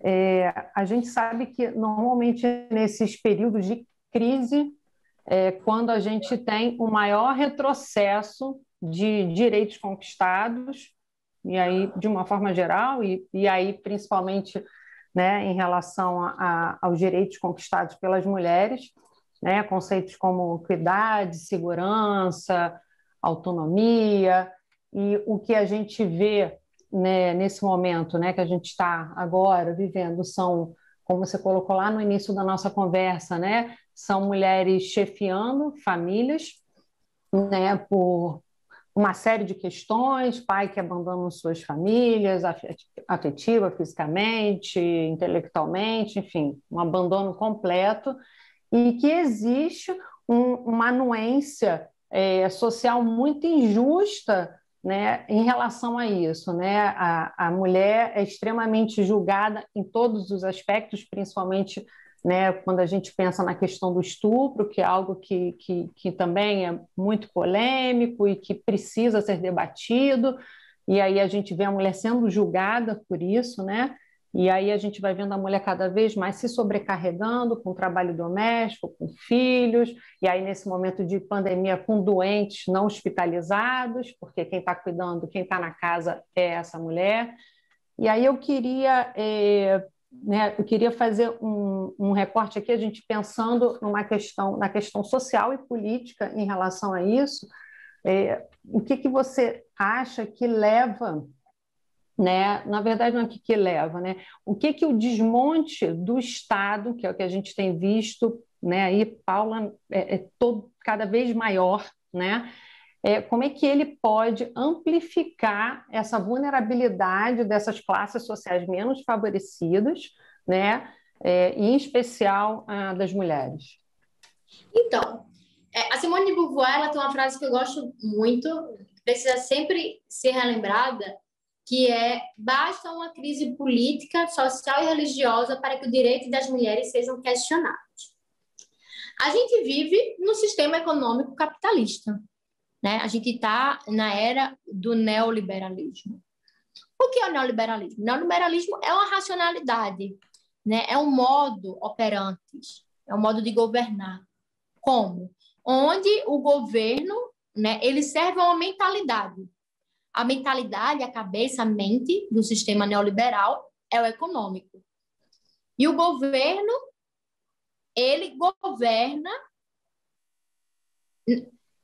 é, a gente sabe que normalmente nesses períodos de crise é quando a gente tem um maior retrocesso de direitos conquistados, e aí, de uma forma geral, e, e aí, principalmente, né, em relação a, a, aos direitos conquistados pelas mulheres, né, conceitos como equidade, segurança, autonomia, e o que a gente vê né, nesse momento né, que a gente está agora vivendo são, como você colocou lá no início da nossa conversa, né, são mulheres chefiando famílias, né, por uma série de questões, pai que abandona suas famílias, afetiva, fisicamente, intelectualmente, enfim, um abandono completo. e que existe um, uma anuência é, social muito injusta né, em relação a isso. Né? A, a mulher é extremamente julgada em todos os aspectos, principalmente né, quando a gente pensa na questão do estupro, que é algo que, que, que também é muito polêmico e que precisa ser debatido, e aí a gente vê a mulher sendo julgada por isso, né? E aí a gente vai vendo a mulher cada vez mais se sobrecarregando com trabalho doméstico, com filhos, e aí nesse momento de pandemia com doentes não hospitalizados, porque quem está cuidando, quem está na casa é essa mulher. E aí eu queria, é, né, eu queria fazer um, um recorte aqui, a gente pensando numa questão, na questão social e política em relação a isso. É, o que, que você acha que leva né? Na verdade, não é o que, que leva, né? O que que o desmonte do Estado, que é o que a gente tem visto, né? Aí, Paula, é, é todo, cada vez maior, né? É, como é que ele pode amplificar essa vulnerabilidade dessas classes sociais menos favorecidas, né? É, e em especial a das mulheres? Então, é, a Simone de Beauvoir ela tem uma frase que eu gosto muito, precisa sempre ser relembrada, que é basta uma crise política, social e religiosa para que o direito das mulheres sejam questionados. A gente vive no sistema econômico capitalista, né? A gente está na era do neoliberalismo. O que é o neoliberalismo? O neoliberalismo é uma racionalidade, né? É um modo operante, é um modo de governar. Como? Onde o governo, né, ele serve a uma mentalidade a mentalidade, a cabeça, a mente do sistema neoliberal é o econômico. E o governo, ele governa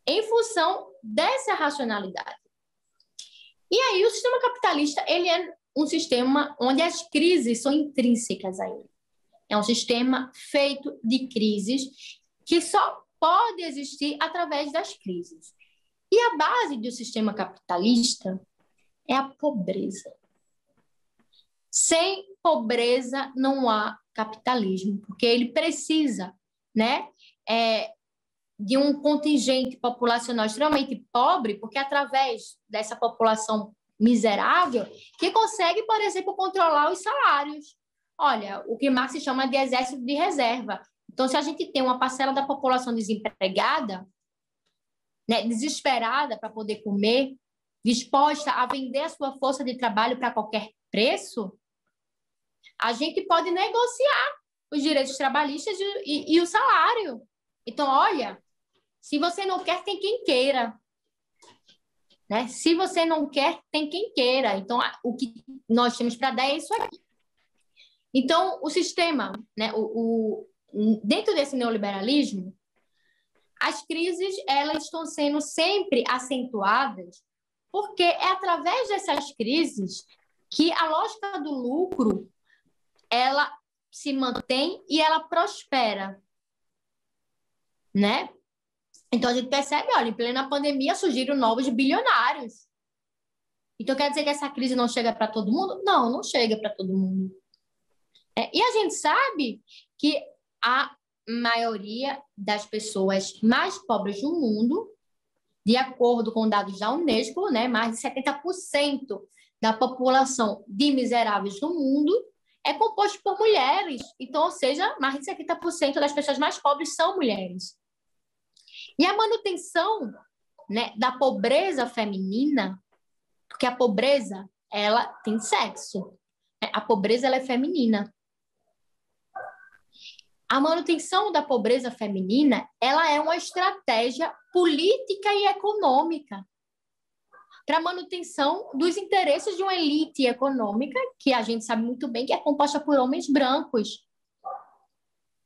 em função dessa racionalidade. E aí o sistema capitalista, ele é um sistema onde as crises são intrínsecas a ele. É um sistema feito de crises que só pode existir através das crises. E a base do sistema capitalista é a pobreza. Sem pobreza não há capitalismo, porque ele precisa, né, é, de um contingente populacional extremamente pobre, porque através dessa população miserável que consegue, por exemplo, controlar os salários. Olha, o que Marx chama de exército de reserva. Então, se a gente tem uma parcela da população desempregada, né, desesperada para poder comer, disposta a vender a sua força de trabalho para qualquer preço, a gente pode negociar os direitos trabalhistas e, e, e, o salário. Então, olha, se você não quer, tem quem queira. Né? Se você não quer, tem quem queira. Então, o que nós temos para dar é isso aqui. Então, o sistema, né, o, o, dentro desse neoliberalismo, as crises elas estão sendo sempre acentuadas porque é através dessas crises que a lógica do lucro ela se mantém e ela prospera, né? Então a gente percebe, olha, em plena pandemia surgiram novos bilionários. Então quer dizer que essa crise não chega para todo mundo? Não, não chega para todo mundo. É, e a gente sabe que a maioria das pessoas mais pobres do mundo, de acordo com dados da Unesco, né, mais de 70% da população de miseráveis do mundo é composto por mulheres. Então, ou seja, mais de 70% das pessoas mais pobres são mulheres. E a manutenção né, da pobreza feminina, porque a pobreza ela tem sexo, né? a pobreza ela é feminina. A manutenção da pobreza feminina, ela é uma estratégia política e econômica para manutenção dos interesses de uma elite econômica, que a gente sabe muito bem que é composta por homens brancos.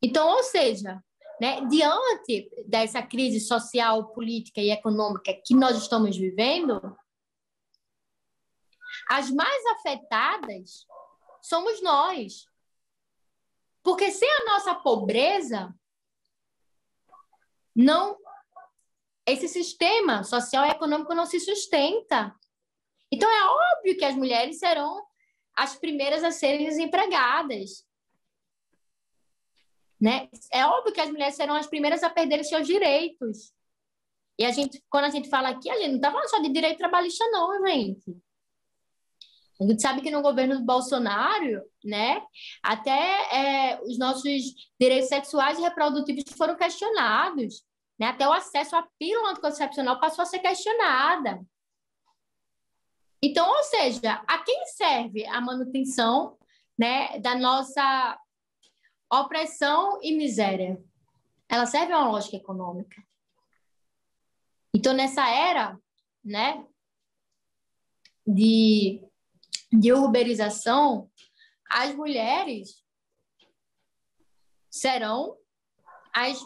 Então, ou seja, né, diante dessa crise social, política e econômica que nós estamos vivendo, as mais afetadas somos nós, porque sem a nossa pobreza, não esse sistema social e econômico não se sustenta. Então é óbvio que as mulheres serão as primeiras a serem desempregadas. Né? É óbvio que as mulheres serão as primeiras a perderem seus direitos. E a gente, quando a gente fala aqui, a gente não está falando só de direito trabalhista, não, gente. A gente sabe que no governo do Bolsonaro, né, até é, os nossos direitos sexuais e reprodutivos foram questionados. Né? Até o acesso à pílula anticoncepcional passou a ser questionada. Então, ou seja, a quem serve a manutenção né, da nossa opressão e miséria? Ela serve a uma lógica econômica. Então, nessa era né, de, de urbanização, as mulheres serão as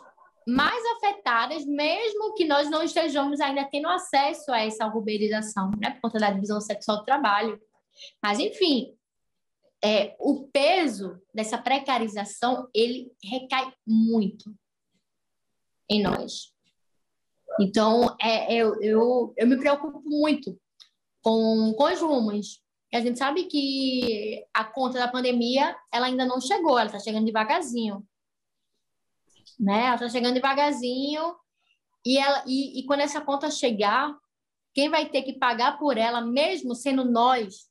mais afetadas, mesmo que nós não estejamos ainda tendo acesso a essa urbanização, né, por conta da divisão sexual do trabalho. Mas, enfim, é, o peso dessa precarização, ele recai muito em nós. Então, é, eu, eu, eu me preocupo muito com, com os rumos. A gente sabe que a conta da pandemia, ela ainda não chegou, ela está chegando devagarzinho né? Ela está chegando devagarzinho e, ela, e, e quando essa conta chegar, quem vai ter que pagar por ela, mesmo sendo nós,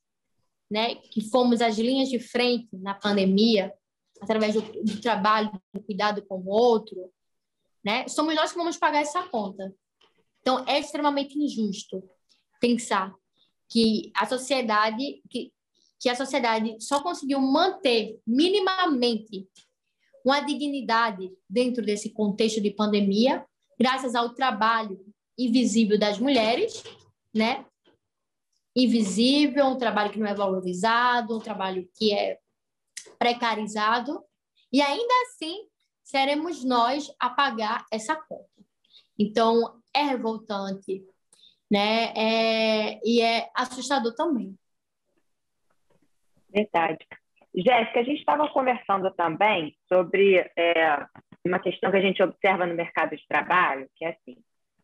né, que fomos as linhas de frente na pandemia, através do, do trabalho, do cuidado com o outro, né, somos nós que vamos pagar essa conta. Então, é extremamente injusto pensar que a sociedade, que, que a sociedade só conseguiu manter minimamente uma dignidade dentro desse contexto de pandemia, graças ao trabalho invisível das mulheres, né? Invisível, um trabalho que não é valorizado, um trabalho que é precarizado, e ainda assim seremos nós a pagar essa conta. Então, é revoltante, né? É, e é assustador também. Verdade. Jéssica, a gente estava conversando também sobre é, uma questão que a gente observa no mercado de trabalho, que é assim,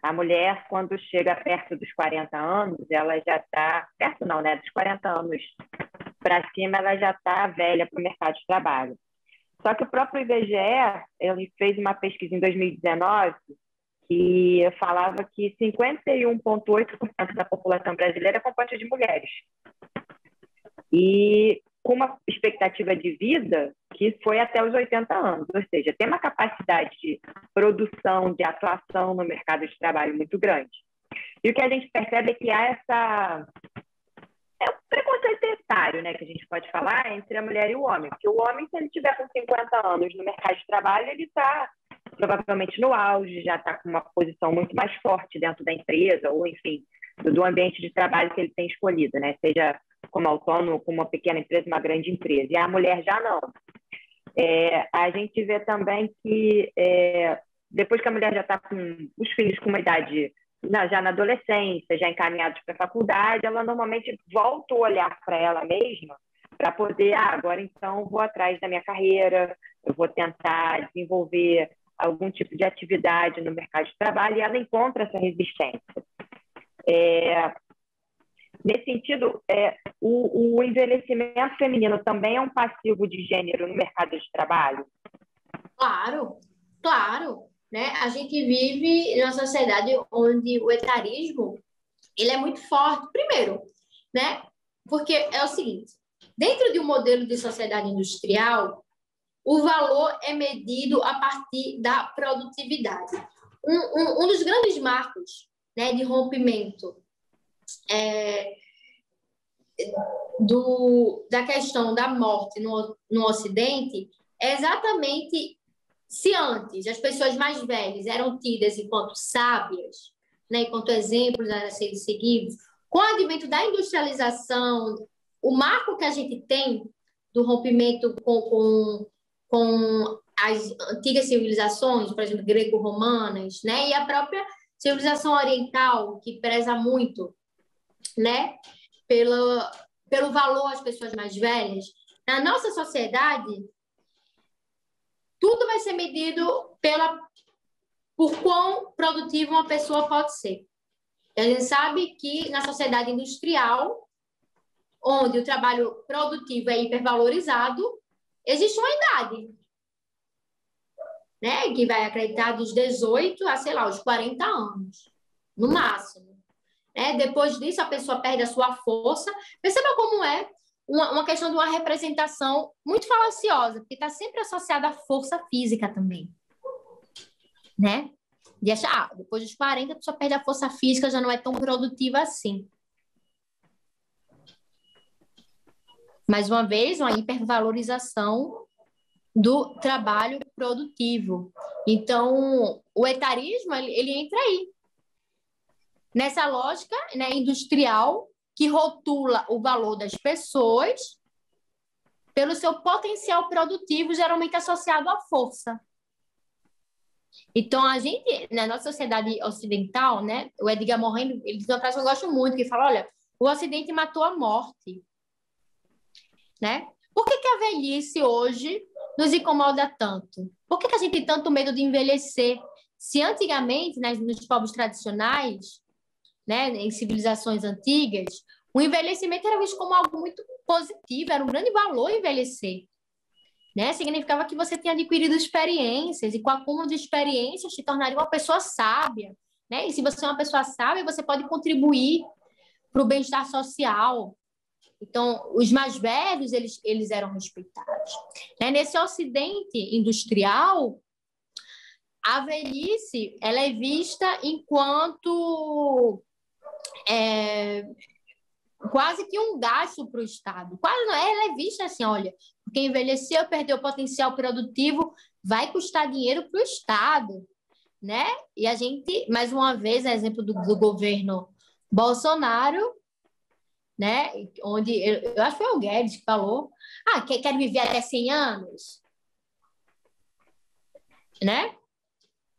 a mulher, quando chega perto dos 40 anos, ela já está, perto não, né, dos 40 anos para cima, ela já está velha para o mercado de trabalho. Só que o próprio IBGE, ele fez uma pesquisa em 2019 que falava que 51,8% da população brasileira é composta de mulheres. E com uma expectativa de vida que foi até os 80 anos, ou seja, tem uma capacidade de produção, de atuação no mercado de trabalho muito grande. E o que a gente percebe é que há essa é um preconceito etário, né, que a gente pode falar entre a mulher e o homem, porque o homem, se ele tiver com 50 anos no mercado de trabalho, ele está provavelmente no auge, já está com uma posição muito mais forte dentro da empresa, ou enfim, do ambiente de trabalho que ele tem escolhido, né? Seja como autônomo, como uma pequena empresa, uma grande empresa. E a mulher já não. É, a gente vê também que é, depois que a mulher já está com os filhos com uma idade já na adolescência, já encaminhados para a faculdade, ela normalmente volta o olhar para ela mesma para poder, ah, agora então vou atrás da minha carreira, eu vou tentar desenvolver algum tipo de atividade no mercado de trabalho e ela encontra essa resistência. É, nesse sentido, é, o, o, envelhecimento feminino também é um passivo de gênero no mercado de trabalho? Claro, claro. Né? A gente vive numa sociedade onde o etarismo ele é muito forte. Primeiro, né? porque é o seguinte, dentro de um modelo de sociedade industrial, o valor é medido a partir da produtividade. Um, um, um dos grandes marcos né, de rompimento é, do, da questão da morte no, no Ocidente é exatamente se antes as pessoas mais velhas eram tidas enquanto sábias, né, enquanto exemplos a serem seguidos, com o advento da industrialização, o marco que a gente tem do rompimento com, com, com as antigas civilizações, por exemplo, greco-romanas, né, e a própria civilização oriental, que preza muito, né, pelo, pelo valor às pessoas mais velhas, na nossa sociedade, tudo vai ser medido pela, por quão produtiva uma pessoa pode ser. A gente sabe que na sociedade industrial, onde o trabalho produtivo é hipervalorizado, existe uma idade né? Que vai acreditar dos 18 a, sei lá, os 40 anos, no máximo. É, depois disso, a pessoa perde a sua força. Perceba como é uma, uma questão de uma representação muito falaciosa, porque está sempre associada à força física também. Né? De achar, ah, depois dos 40, a pessoa perde a força física, já não é tão produtiva assim. Mais uma vez, uma hipervalorização do trabalho produtivo. Então, o etarismo, ele, ele entra aí. Nessa lógica né, industrial que rotula o valor das pessoas pelo seu potencial produtivo, geralmente associado à força. Então, a gente, na nossa sociedade ocidental, né, o Edgar Morin, ele diz uma frase que eu gosto muito, que fala, olha, o Ocidente matou a morte. Né? Por que, que a velhice hoje nos incomoda tanto? Por que, que a gente tem tanto medo de envelhecer? Se antigamente, né, nos povos tradicionais, né, em civilizações antigas, o envelhecimento era visto como algo muito positivo, era um grande valor envelhecer. Né? Significava que você tinha adquirido experiências e com acúmulo de experiências te tornaria uma pessoa sábia. Né? E se você é uma pessoa sábia, você pode contribuir para o bem-estar social, então, os mais velhos, eles, eles eram respeitados. Né? Nesse ocidente industrial, a velhice ela é vista enquanto é, quase que um gasto para o Estado. Quase não, ela é vista assim, olha, quem envelheceu, perdeu o potencial produtivo, vai custar dinheiro para o Estado. Né? E a gente, mais uma vez, exemplo do, do governo Bolsonaro, né? Onde eu, eu acho que foi o Guedes que falou: ah, quer, quer viver até 100 anos? Né?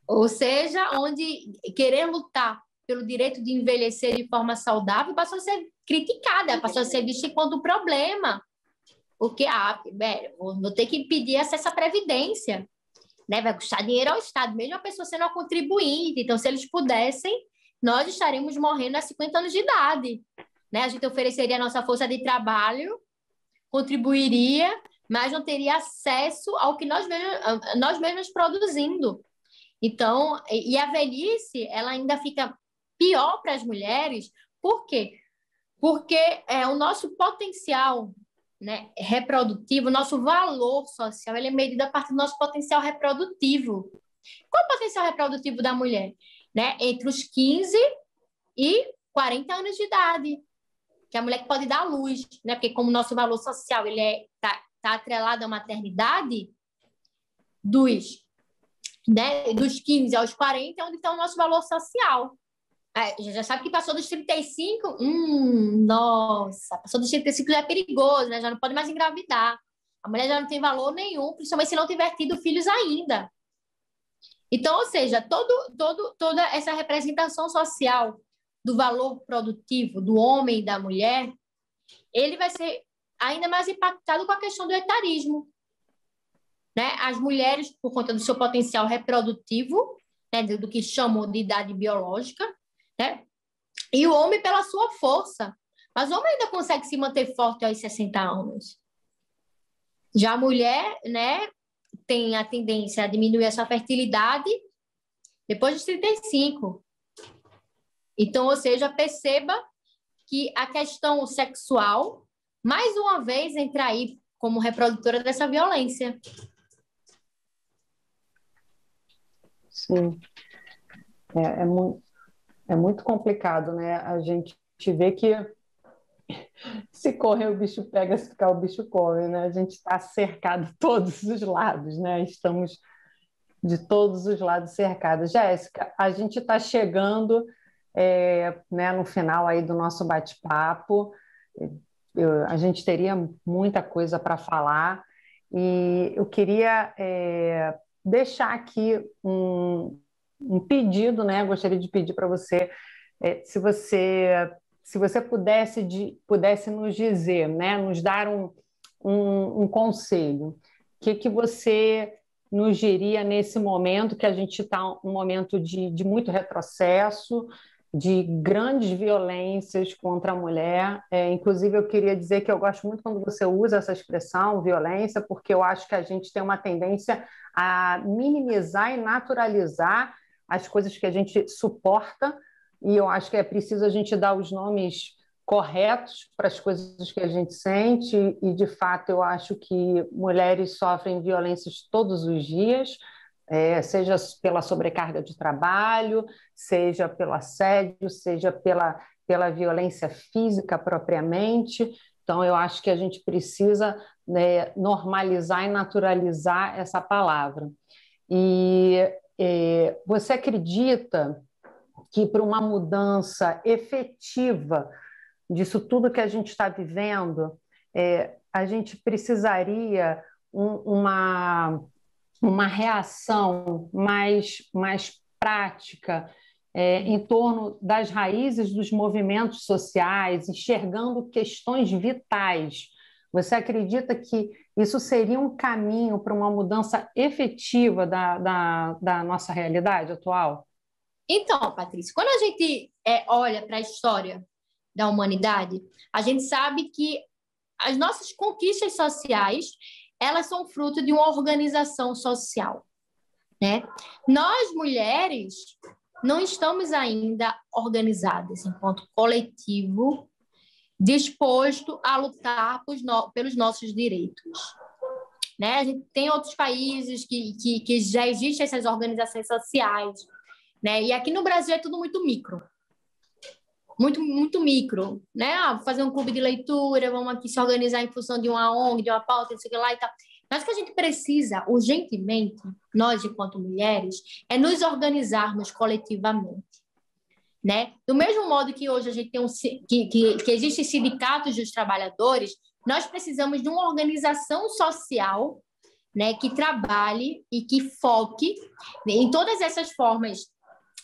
Ou seja, onde querer lutar pelo direito de envelhecer de forma saudável passou a ser criticada, passou a ser vista enquanto problema. Porque, ah, velho, vou ter que pedir acesso à previdência. Né? Vai custar dinheiro ao Estado, mesmo a pessoa sendo uma contribuinte. Então, se eles pudessem, nós estaríamos morrendo a 50 anos de idade. Né? A gente ofereceria a nossa força de trabalho, contribuiria, mas não teria acesso ao que nós mesmos, nós mesmos produzindo. Então, e a velhice, ela ainda fica pior para as mulheres, por quê? Porque é, o nosso potencial né, reprodutivo, nosso valor social, ele é medido a partir do nosso potencial reprodutivo. Qual é o potencial reprodutivo da mulher? Né? Entre os 15 e 40 anos de idade que a mulher pode dar luz, né? Porque como nosso valor social ele é tá, tá atrelado à maternidade, dos né, dos 15 aos 40 é onde está o nosso valor social. É, já sabe que passou dos 35, hum, nossa, passou dos 35 já é perigoso, né? Já não pode mais engravidar. A mulher já não tem valor nenhum, principalmente se não tiver tido filhos ainda. Então, ou seja, todo, todo, toda essa representação social do valor produtivo do homem e da mulher, ele vai ser ainda mais impactado com a questão do etarismo. Né? As mulheres, por conta do seu potencial reprodutivo, né, do que chamam de idade biológica? E o homem pela sua força. Mas o homem ainda consegue se manter forte aos 60 anos. Já a mulher, né, tem a tendência a diminuir a sua fertilidade depois dos 35. Então, ou seja, perceba que a questão sexual, mais uma vez, entra aí como reprodutora dessa violência. Sim. É, é, muito, é muito complicado, né? A gente vê que se correr o bicho pega, se ficar o bicho come, né? A gente está cercado de todos os lados, né? Estamos de todos os lados cercados. Jéssica, a gente está chegando é, né, no final aí do nosso bate-papo. A gente teria muita coisa para falar e eu queria é, deixar aqui um, um, pedido, né? Gostaria de pedir para você, é, se você se você pudesse, de, pudesse nos dizer, né, nos dar um, um, um conselho, o que, que você nos diria nesse momento que a gente está um momento de, de muito retrocesso, de grandes violências contra a mulher. É, inclusive, eu queria dizer que eu gosto muito quando você usa essa expressão, violência, porque eu acho que a gente tem uma tendência a minimizar e naturalizar as coisas que a gente suporta, e eu acho que é preciso a gente dar os nomes corretos para as coisas que a gente sente, e de fato eu acho que mulheres sofrem violências todos os dias é, seja pela sobrecarga de trabalho, seja pelo assédio, seja pela, pela violência física propriamente. Então, eu acho que a gente precisa né, normalizar e naturalizar essa palavra. E é, você acredita que para uma mudança efetiva disso tudo que a gente está vivendo, é, a gente precisaria um, uma uma reação mais, mais prática é, em torno das raízes dos movimentos sociais, enxergando questões vitais. Você acredita que isso seria um caminho para uma mudança efetiva da, da, da nossa realidade atual? Então, Patrícia, quando a gente é, olha para a história da humanidade, a gente sabe que as nossas conquistas sociais elas são fruto de uma organização social. Né? Nós, mulheres, não estamos ainda organizadas enquanto coletivo disposto a lutar pelos nossos direitos. Né? A gente tem outros países que, que, que já existem essas organizações sociais, né? e aqui no Brasil é tudo muito micro muito, muito micro, né? Ah, fazer um clube de leitura, vamos aqui se organizar em função de uma ONG, de uma pauta, não sei o que lá e tal. Mas o que a gente precisa, urgentemente, nós, enquanto mulheres, é nos organizarmos coletivamente. Né? Do mesmo modo que hoje a gente tem um, que, que, que existem sindicatos dos trabalhadores, nós precisamos de uma organização social né, que trabalhe e que foque em todas essas formas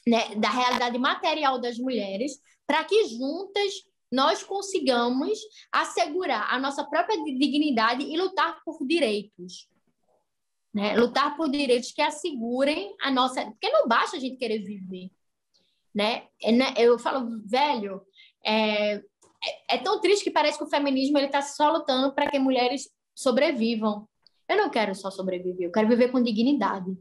né, da realidade material das mulheres, para que juntas nós consigamos assegurar a nossa própria dignidade e lutar por direitos. Né? Lutar por direitos que assegurem a nossa. Porque não basta a gente querer viver. Né? É, né? Eu falo, velho, é, é, é tão triste que parece que o feminismo está só lutando para que mulheres sobrevivam. Eu não quero só sobreviver, eu quero viver com dignidade.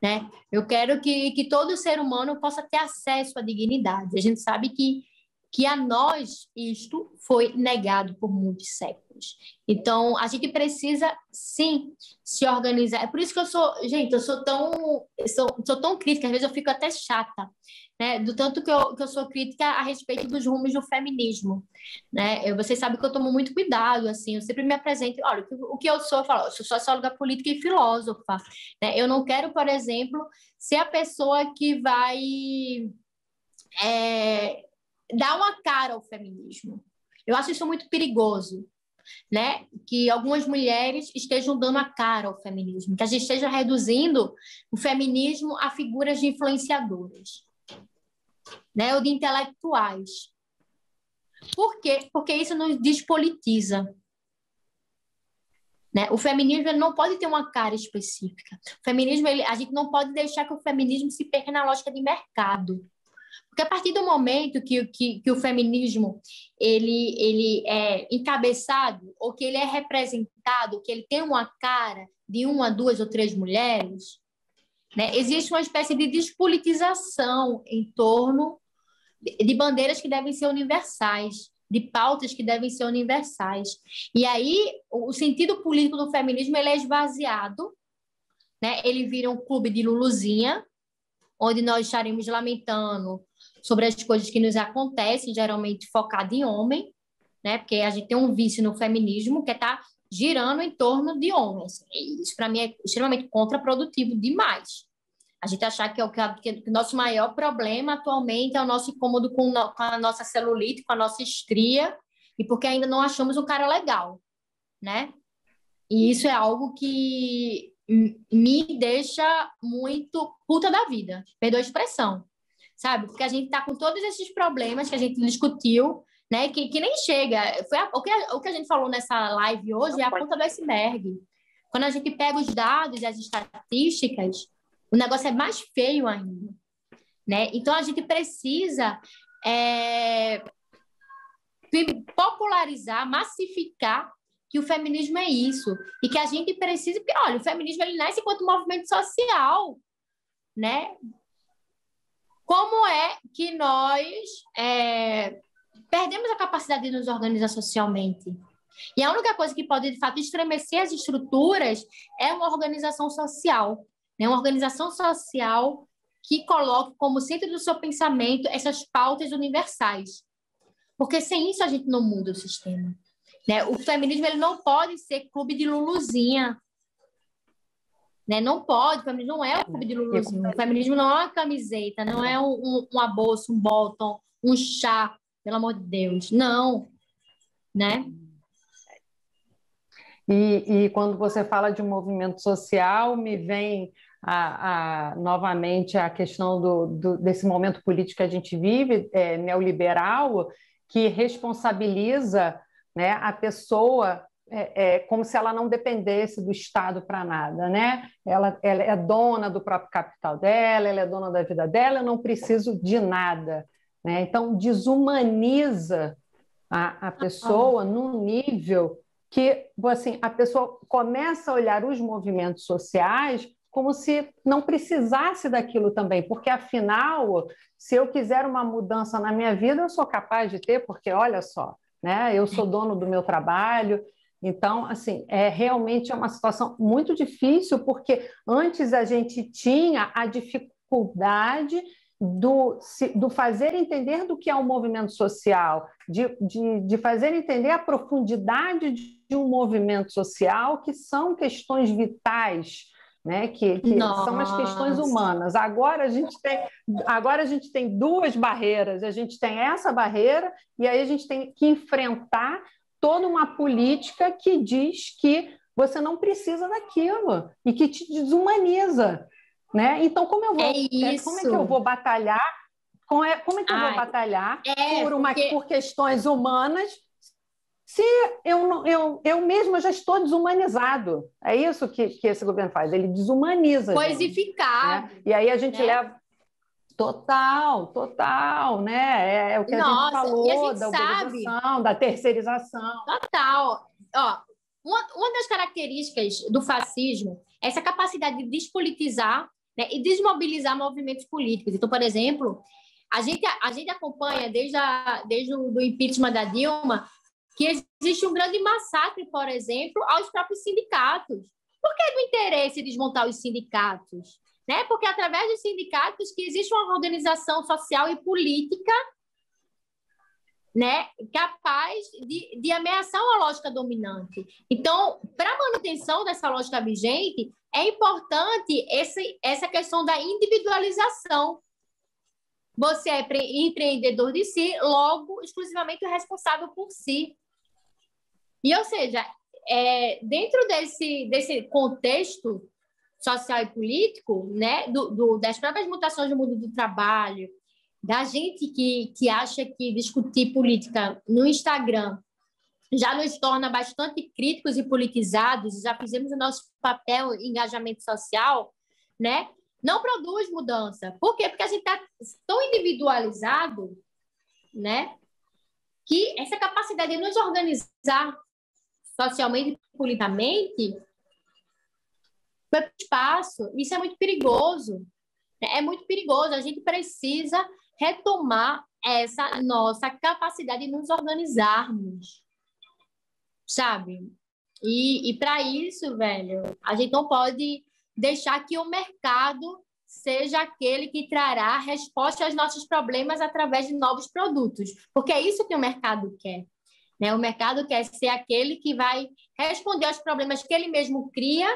Né? Eu quero que, que todo ser humano possa ter acesso à dignidade. A gente sabe que, que a nós isto foi negado por muitos séculos. Então, a gente precisa, sim, se organizar. É por isso que eu sou, gente, eu sou tão, eu sou, sou tão crítica, às vezes eu fico até chata, né? Do tanto que eu, que eu sou crítica a respeito dos rumos do feminismo, né? Eu, vocês sabem que eu tomo muito cuidado, assim, eu sempre me apresento, olha, o que eu sou, eu falo, eu sou socióloga política e filósofa, né? Eu não quero, por exemplo, ser a pessoa que vai é, dar uma cara ao feminismo. Eu acho isso muito perigoso, né? Que algumas mulheres estejam dando a cara ao feminismo, que a gente esteja reduzindo o feminismo a figuras de influenciadoras né, ou de intelectuais. Por quê? Porque isso nos despolitiza. Né? O feminismo não pode ter uma cara específica. O feminismo, ele, a gente não pode deixar que o feminismo se perca na lógica de mercado. Porque a partir do momento que, que, que o feminismo ele, ele é encabeçado, ou que ele é representado, que ele tem uma cara de uma, duas ou três mulheres, né? Existe uma espécie de despolitização em torno de bandeiras que devem ser universais, de pautas que devem ser universais. E aí o sentido político do feminismo ele é esvaziado, né? Ele vira um clube de luluzinha, onde nós estaremos lamentando sobre as coisas que nos acontecem, geralmente focado em homem, né? Porque a gente tem um vício no feminismo que está girando em torno de homens. Isso, para mim, é extremamente contraprodutivo demais. A gente achar que, é o, que, nosso maior problema atualmente é o nosso incômodo com, no, com a nossa celulite, com a nossa estria, e porque ainda não achamos um cara legal, né? E isso é algo que me deixa muito puta da vida, perdoa a expressão, sabe? Porque a gente tá com todos esses problemas que a gente discutiu, né? Que, que nem chega. Foi a, o, que a, o que a gente falou nessa live hoje é a ponta do iceberg. Quando a gente pega os dados e as estatísticas, o negócio é mais feio ainda. né? Então a gente precisa é, popularizar, massificar que o feminismo é isso e que a gente precisa, porque olha, o feminismo ele nasce enquanto movimento social, né? Como é que nós é, perdemos a capacidade de nos organizar socialmente? E a única coisa que pode, de fato, estremecer as estruturas é uma organização social, né? uma organização social que coloque como centro do seu pensamento essas pautas universais. Porque sem isso a gente não muda o sistema. Né? O feminismo ele não pode ser clube de luluzinha. Né? Não pode, o feminismo não é o clube de luluzinha. O feminismo não é uma camiseta, não é um, um, uma bolsa, um bottom, um chá, pelo amor de Deus. Não. Né? E, e quando você fala de um movimento social, me vem a, a, novamente a questão do, do, desse momento político que a gente vive, é, neoliberal, que responsabiliza né, a pessoa é, é, como se ela não dependesse do Estado para nada, né? Ela, ela, é dona do próprio capital dela, ela é dona da vida dela, eu não preciso de nada, né? Então desumaniza a, a pessoa num nível que assim a pessoa começa a olhar os movimentos sociais como se não precisasse daquilo também, porque afinal, se eu quiser uma mudança na minha vida, eu sou capaz de ter, porque olha só, né? Eu sou dono do meu trabalho. Então, assim, é realmente é uma situação muito difícil, porque antes a gente tinha a dificuldade do, do fazer entender do que é um movimento social, de, de, de fazer entender a profundidade de um movimento social, que são questões vitais né? Que, que são as questões humanas. Agora a gente tem, agora a gente tem duas barreiras. A gente tem essa barreira e aí a gente tem que enfrentar toda uma política que diz que você não precisa daquilo e que te desumaniza, né? Então como eu vou, é como é que eu vou batalhar? Como é, como é que eu vou batalhar é, por, uma, porque... por questões humanas se eu, eu, eu mesma já estou desumanizado. É isso que, que esse governo faz, ele desumaniza. Coisificar. Né? E aí a gente né? leva. Total, total, né? É, é o que Nossa, a gente falou a gente da uberização, da terceirização. Total. Ó, uma, uma das características do fascismo é essa capacidade de despolitizar né, e desmobilizar movimentos políticos. Então, por exemplo, a gente, a gente acompanha desde, a, desde o do impeachment da Dilma que existe um grande massacre, por exemplo, aos próprios sindicatos. Por que do interesse desmontar os sindicatos? Né? Porque através dos sindicatos que existe uma organização social e política né, capaz de, de ameaçar uma lógica dominante. Então, para a manutenção dessa lógica vigente, é importante esse, essa questão da individualização. Você é empreendedor de si, logo, exclusivamente responsável por si. E, ou seja, é, dentro desse, desse contexto social e político, né, do, do, das próprias mutações do mundo do trabalho, da gente que, que acha que discutir política no Instagram já nos torna bastante críticos e politizados, já fizemos o nosso papel em engajamento social, né? Não produz mudança. Por quê? Porque a gente está tão individualizado, né? Que essa capacidade de nos organizar socialmente e politicamente para o espaço. Isso é muito perigoso. É muito perigoso. A gente precisa retomar essa nossa capacidade de nos organizarmos, sabe? E, e para isso, velho, a gente não pode deixar que o mercado seja aquele que trará resposta aos nossos problemas através de novos produtos, porque é isso que o mercado quer. Né? O mercado quer ser aquele que vai responder aos problemas que ele mesmo cria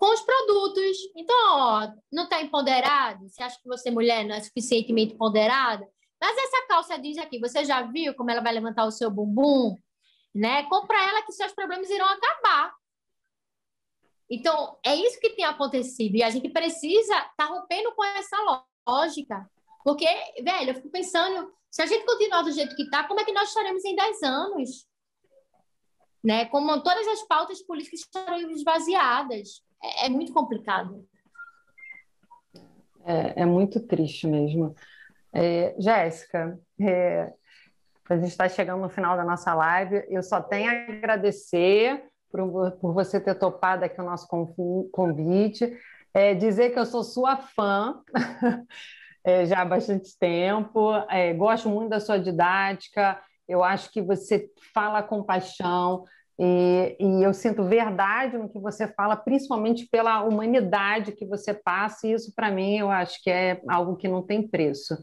com os produtos. Então, ó, não está empoderado? Você acha que você, mulher, não é suficientemente empoderada? Mas essa calça diz aqui, você já viu como ela vai levantar o seu bumbum? Né? Compra ela que seus problemas irão acabar. Então, é isso que tem acontecido. E a gente precisa estar tá rompendo com essa lógica. Porque, velho, eu fico pensando, se a gente continuar do jeito que está, como é que nós estaremos em 10 anos? né? Como todas as pautas políticas estarão esvaziadas. É, é muito complicado. É, é, muito triste mesmo. É, Jéssica, é, a gente está chegando no final da nossa live. Eu só tenho a agradecer por, por você ter topado aqui o nosso convite. É, dizer que eu sou sua fã é, já há bastante tempo, gosto muito da sua didática, eu acho que você fala com paixão, e, e, eu sinto verdade no que você fala, principalmente pela humanidade que você passa, e isso, para mim, eu acho que é algo que não tem preço.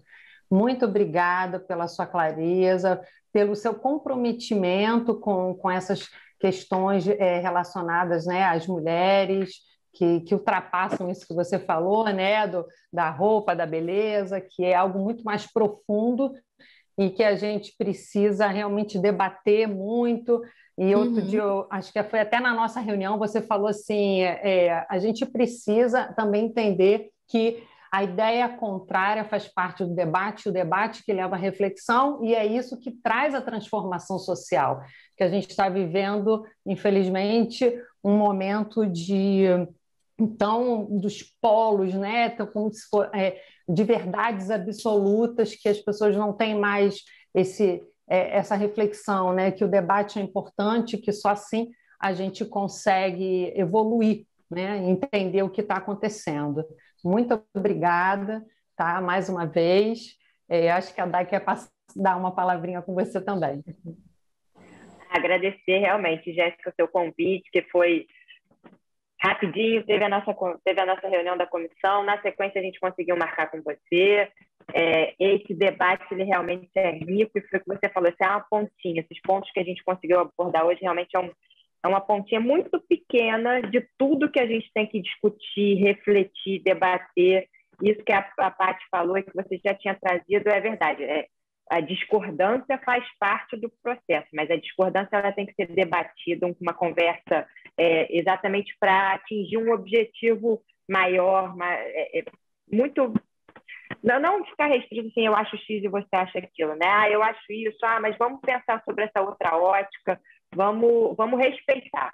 Muito obrigada pela sua clareza, pelo seu comprometimento com, com essas questões é, relacionadas né, às mulheres, que, que, ultrapassam isso que você falou, né, do, da roupa, da beleza, que é algo muito mais profundo e que a gente precisa realmente debater muito, e outro uhum. dia, eu, acho que foi até na nossa reunião, você falou assim: é, a gente precisa também entender que a ideia contrária faz parte do debate, o debate que leva à reflexão, e é isso que traz a transformação social, que a gente está vivendo, infelizmente, um momento de então dos polos, né? Então, como se for, é, de verdades absolutas que as pessoas não têm mais esse é, essa reflexão, né, que o debate é importante, que só assim a gente consegue evoluir, né, entender o que está acontecendo. Muito obrigada, tá? Mais uma vez. É, acho que a Dai quer dar uma palavrinha com você também. Agradecer realmente, Jéssica, o seu convite, que foi rapidinho, teve a, nossa, teve a nossa reunião da comissão, na sequência a gente conseguiu marcar com você, é, esse debate ele realmente é rico, e foi o que você falou, isso é uma pontinha, esses pontos que a gente conseguiu abordar hoje realmente é, um, é uma pontinha muito pequena de tudo que a gente tem que discutir, refletir, debater, isso que a, a Paty falou e que você já tinha trazido é verdade, é, a discordância faz parte do processo, mas a discordância ela tem que ser debatida, uma conversa é, exatamente para atingir um objetivo maior, é, é, muito não, não ficar restrito assim, eu acho X e você acha aquilo, né? Ah, eu acho isso, ah, mas vamos pensar sobre essa outra ótica, vamos, vamos respeitar.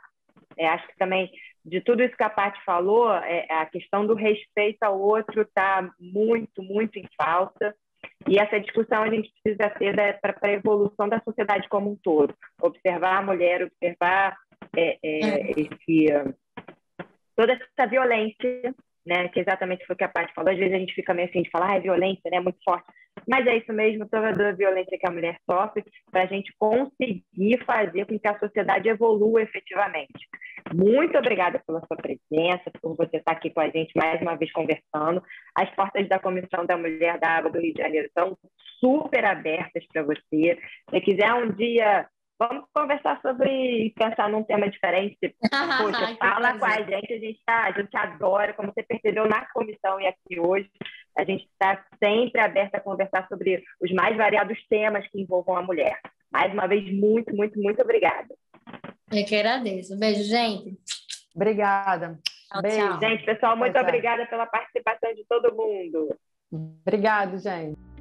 É, acho que também, de tudo isso que a Paty falou, é, a questão do respeito ao outro está muito, muito em falta. E essa discussão a gente precisa ter né, para a evolução da sociedade como um todo. Observar a mulher, observar é, é, é. esse, toda essa violência né? Que exatamente foi o que a Paty falou. Às vezes a gente fica meio assim de falar, ah, é violência, né? Muito forte. Mas é isso mesmo, toda a violência que a mulher sofre, para a gente conseguir fazer com que a sociedade evolua efetivamente. Muito obrigada pela sua presença, por você estar aqui com a gente mais uma vez conversando. As portas da Comissão da Mulher da Aba do Rio de Janeiro estão super abertas para você. Se quiser um dia Vamos conversar sobre pensar num tema diferente. Poxa, fala com a gente, a gente, tá, a gente adora, como você percebeu na comissão e aqui hoje, a gente está sempre aberta a conversar sobre os mais variados temas que envolvam a mulher. Mais uma vez, muito, muito, muito obrigada. Eu que agradeço. Beijo, gente. Obrigada. Tchau, Beijo. Tchau. Gente, pessoal, muito obrigada pela participação de todo mundo. Obrigado, gente.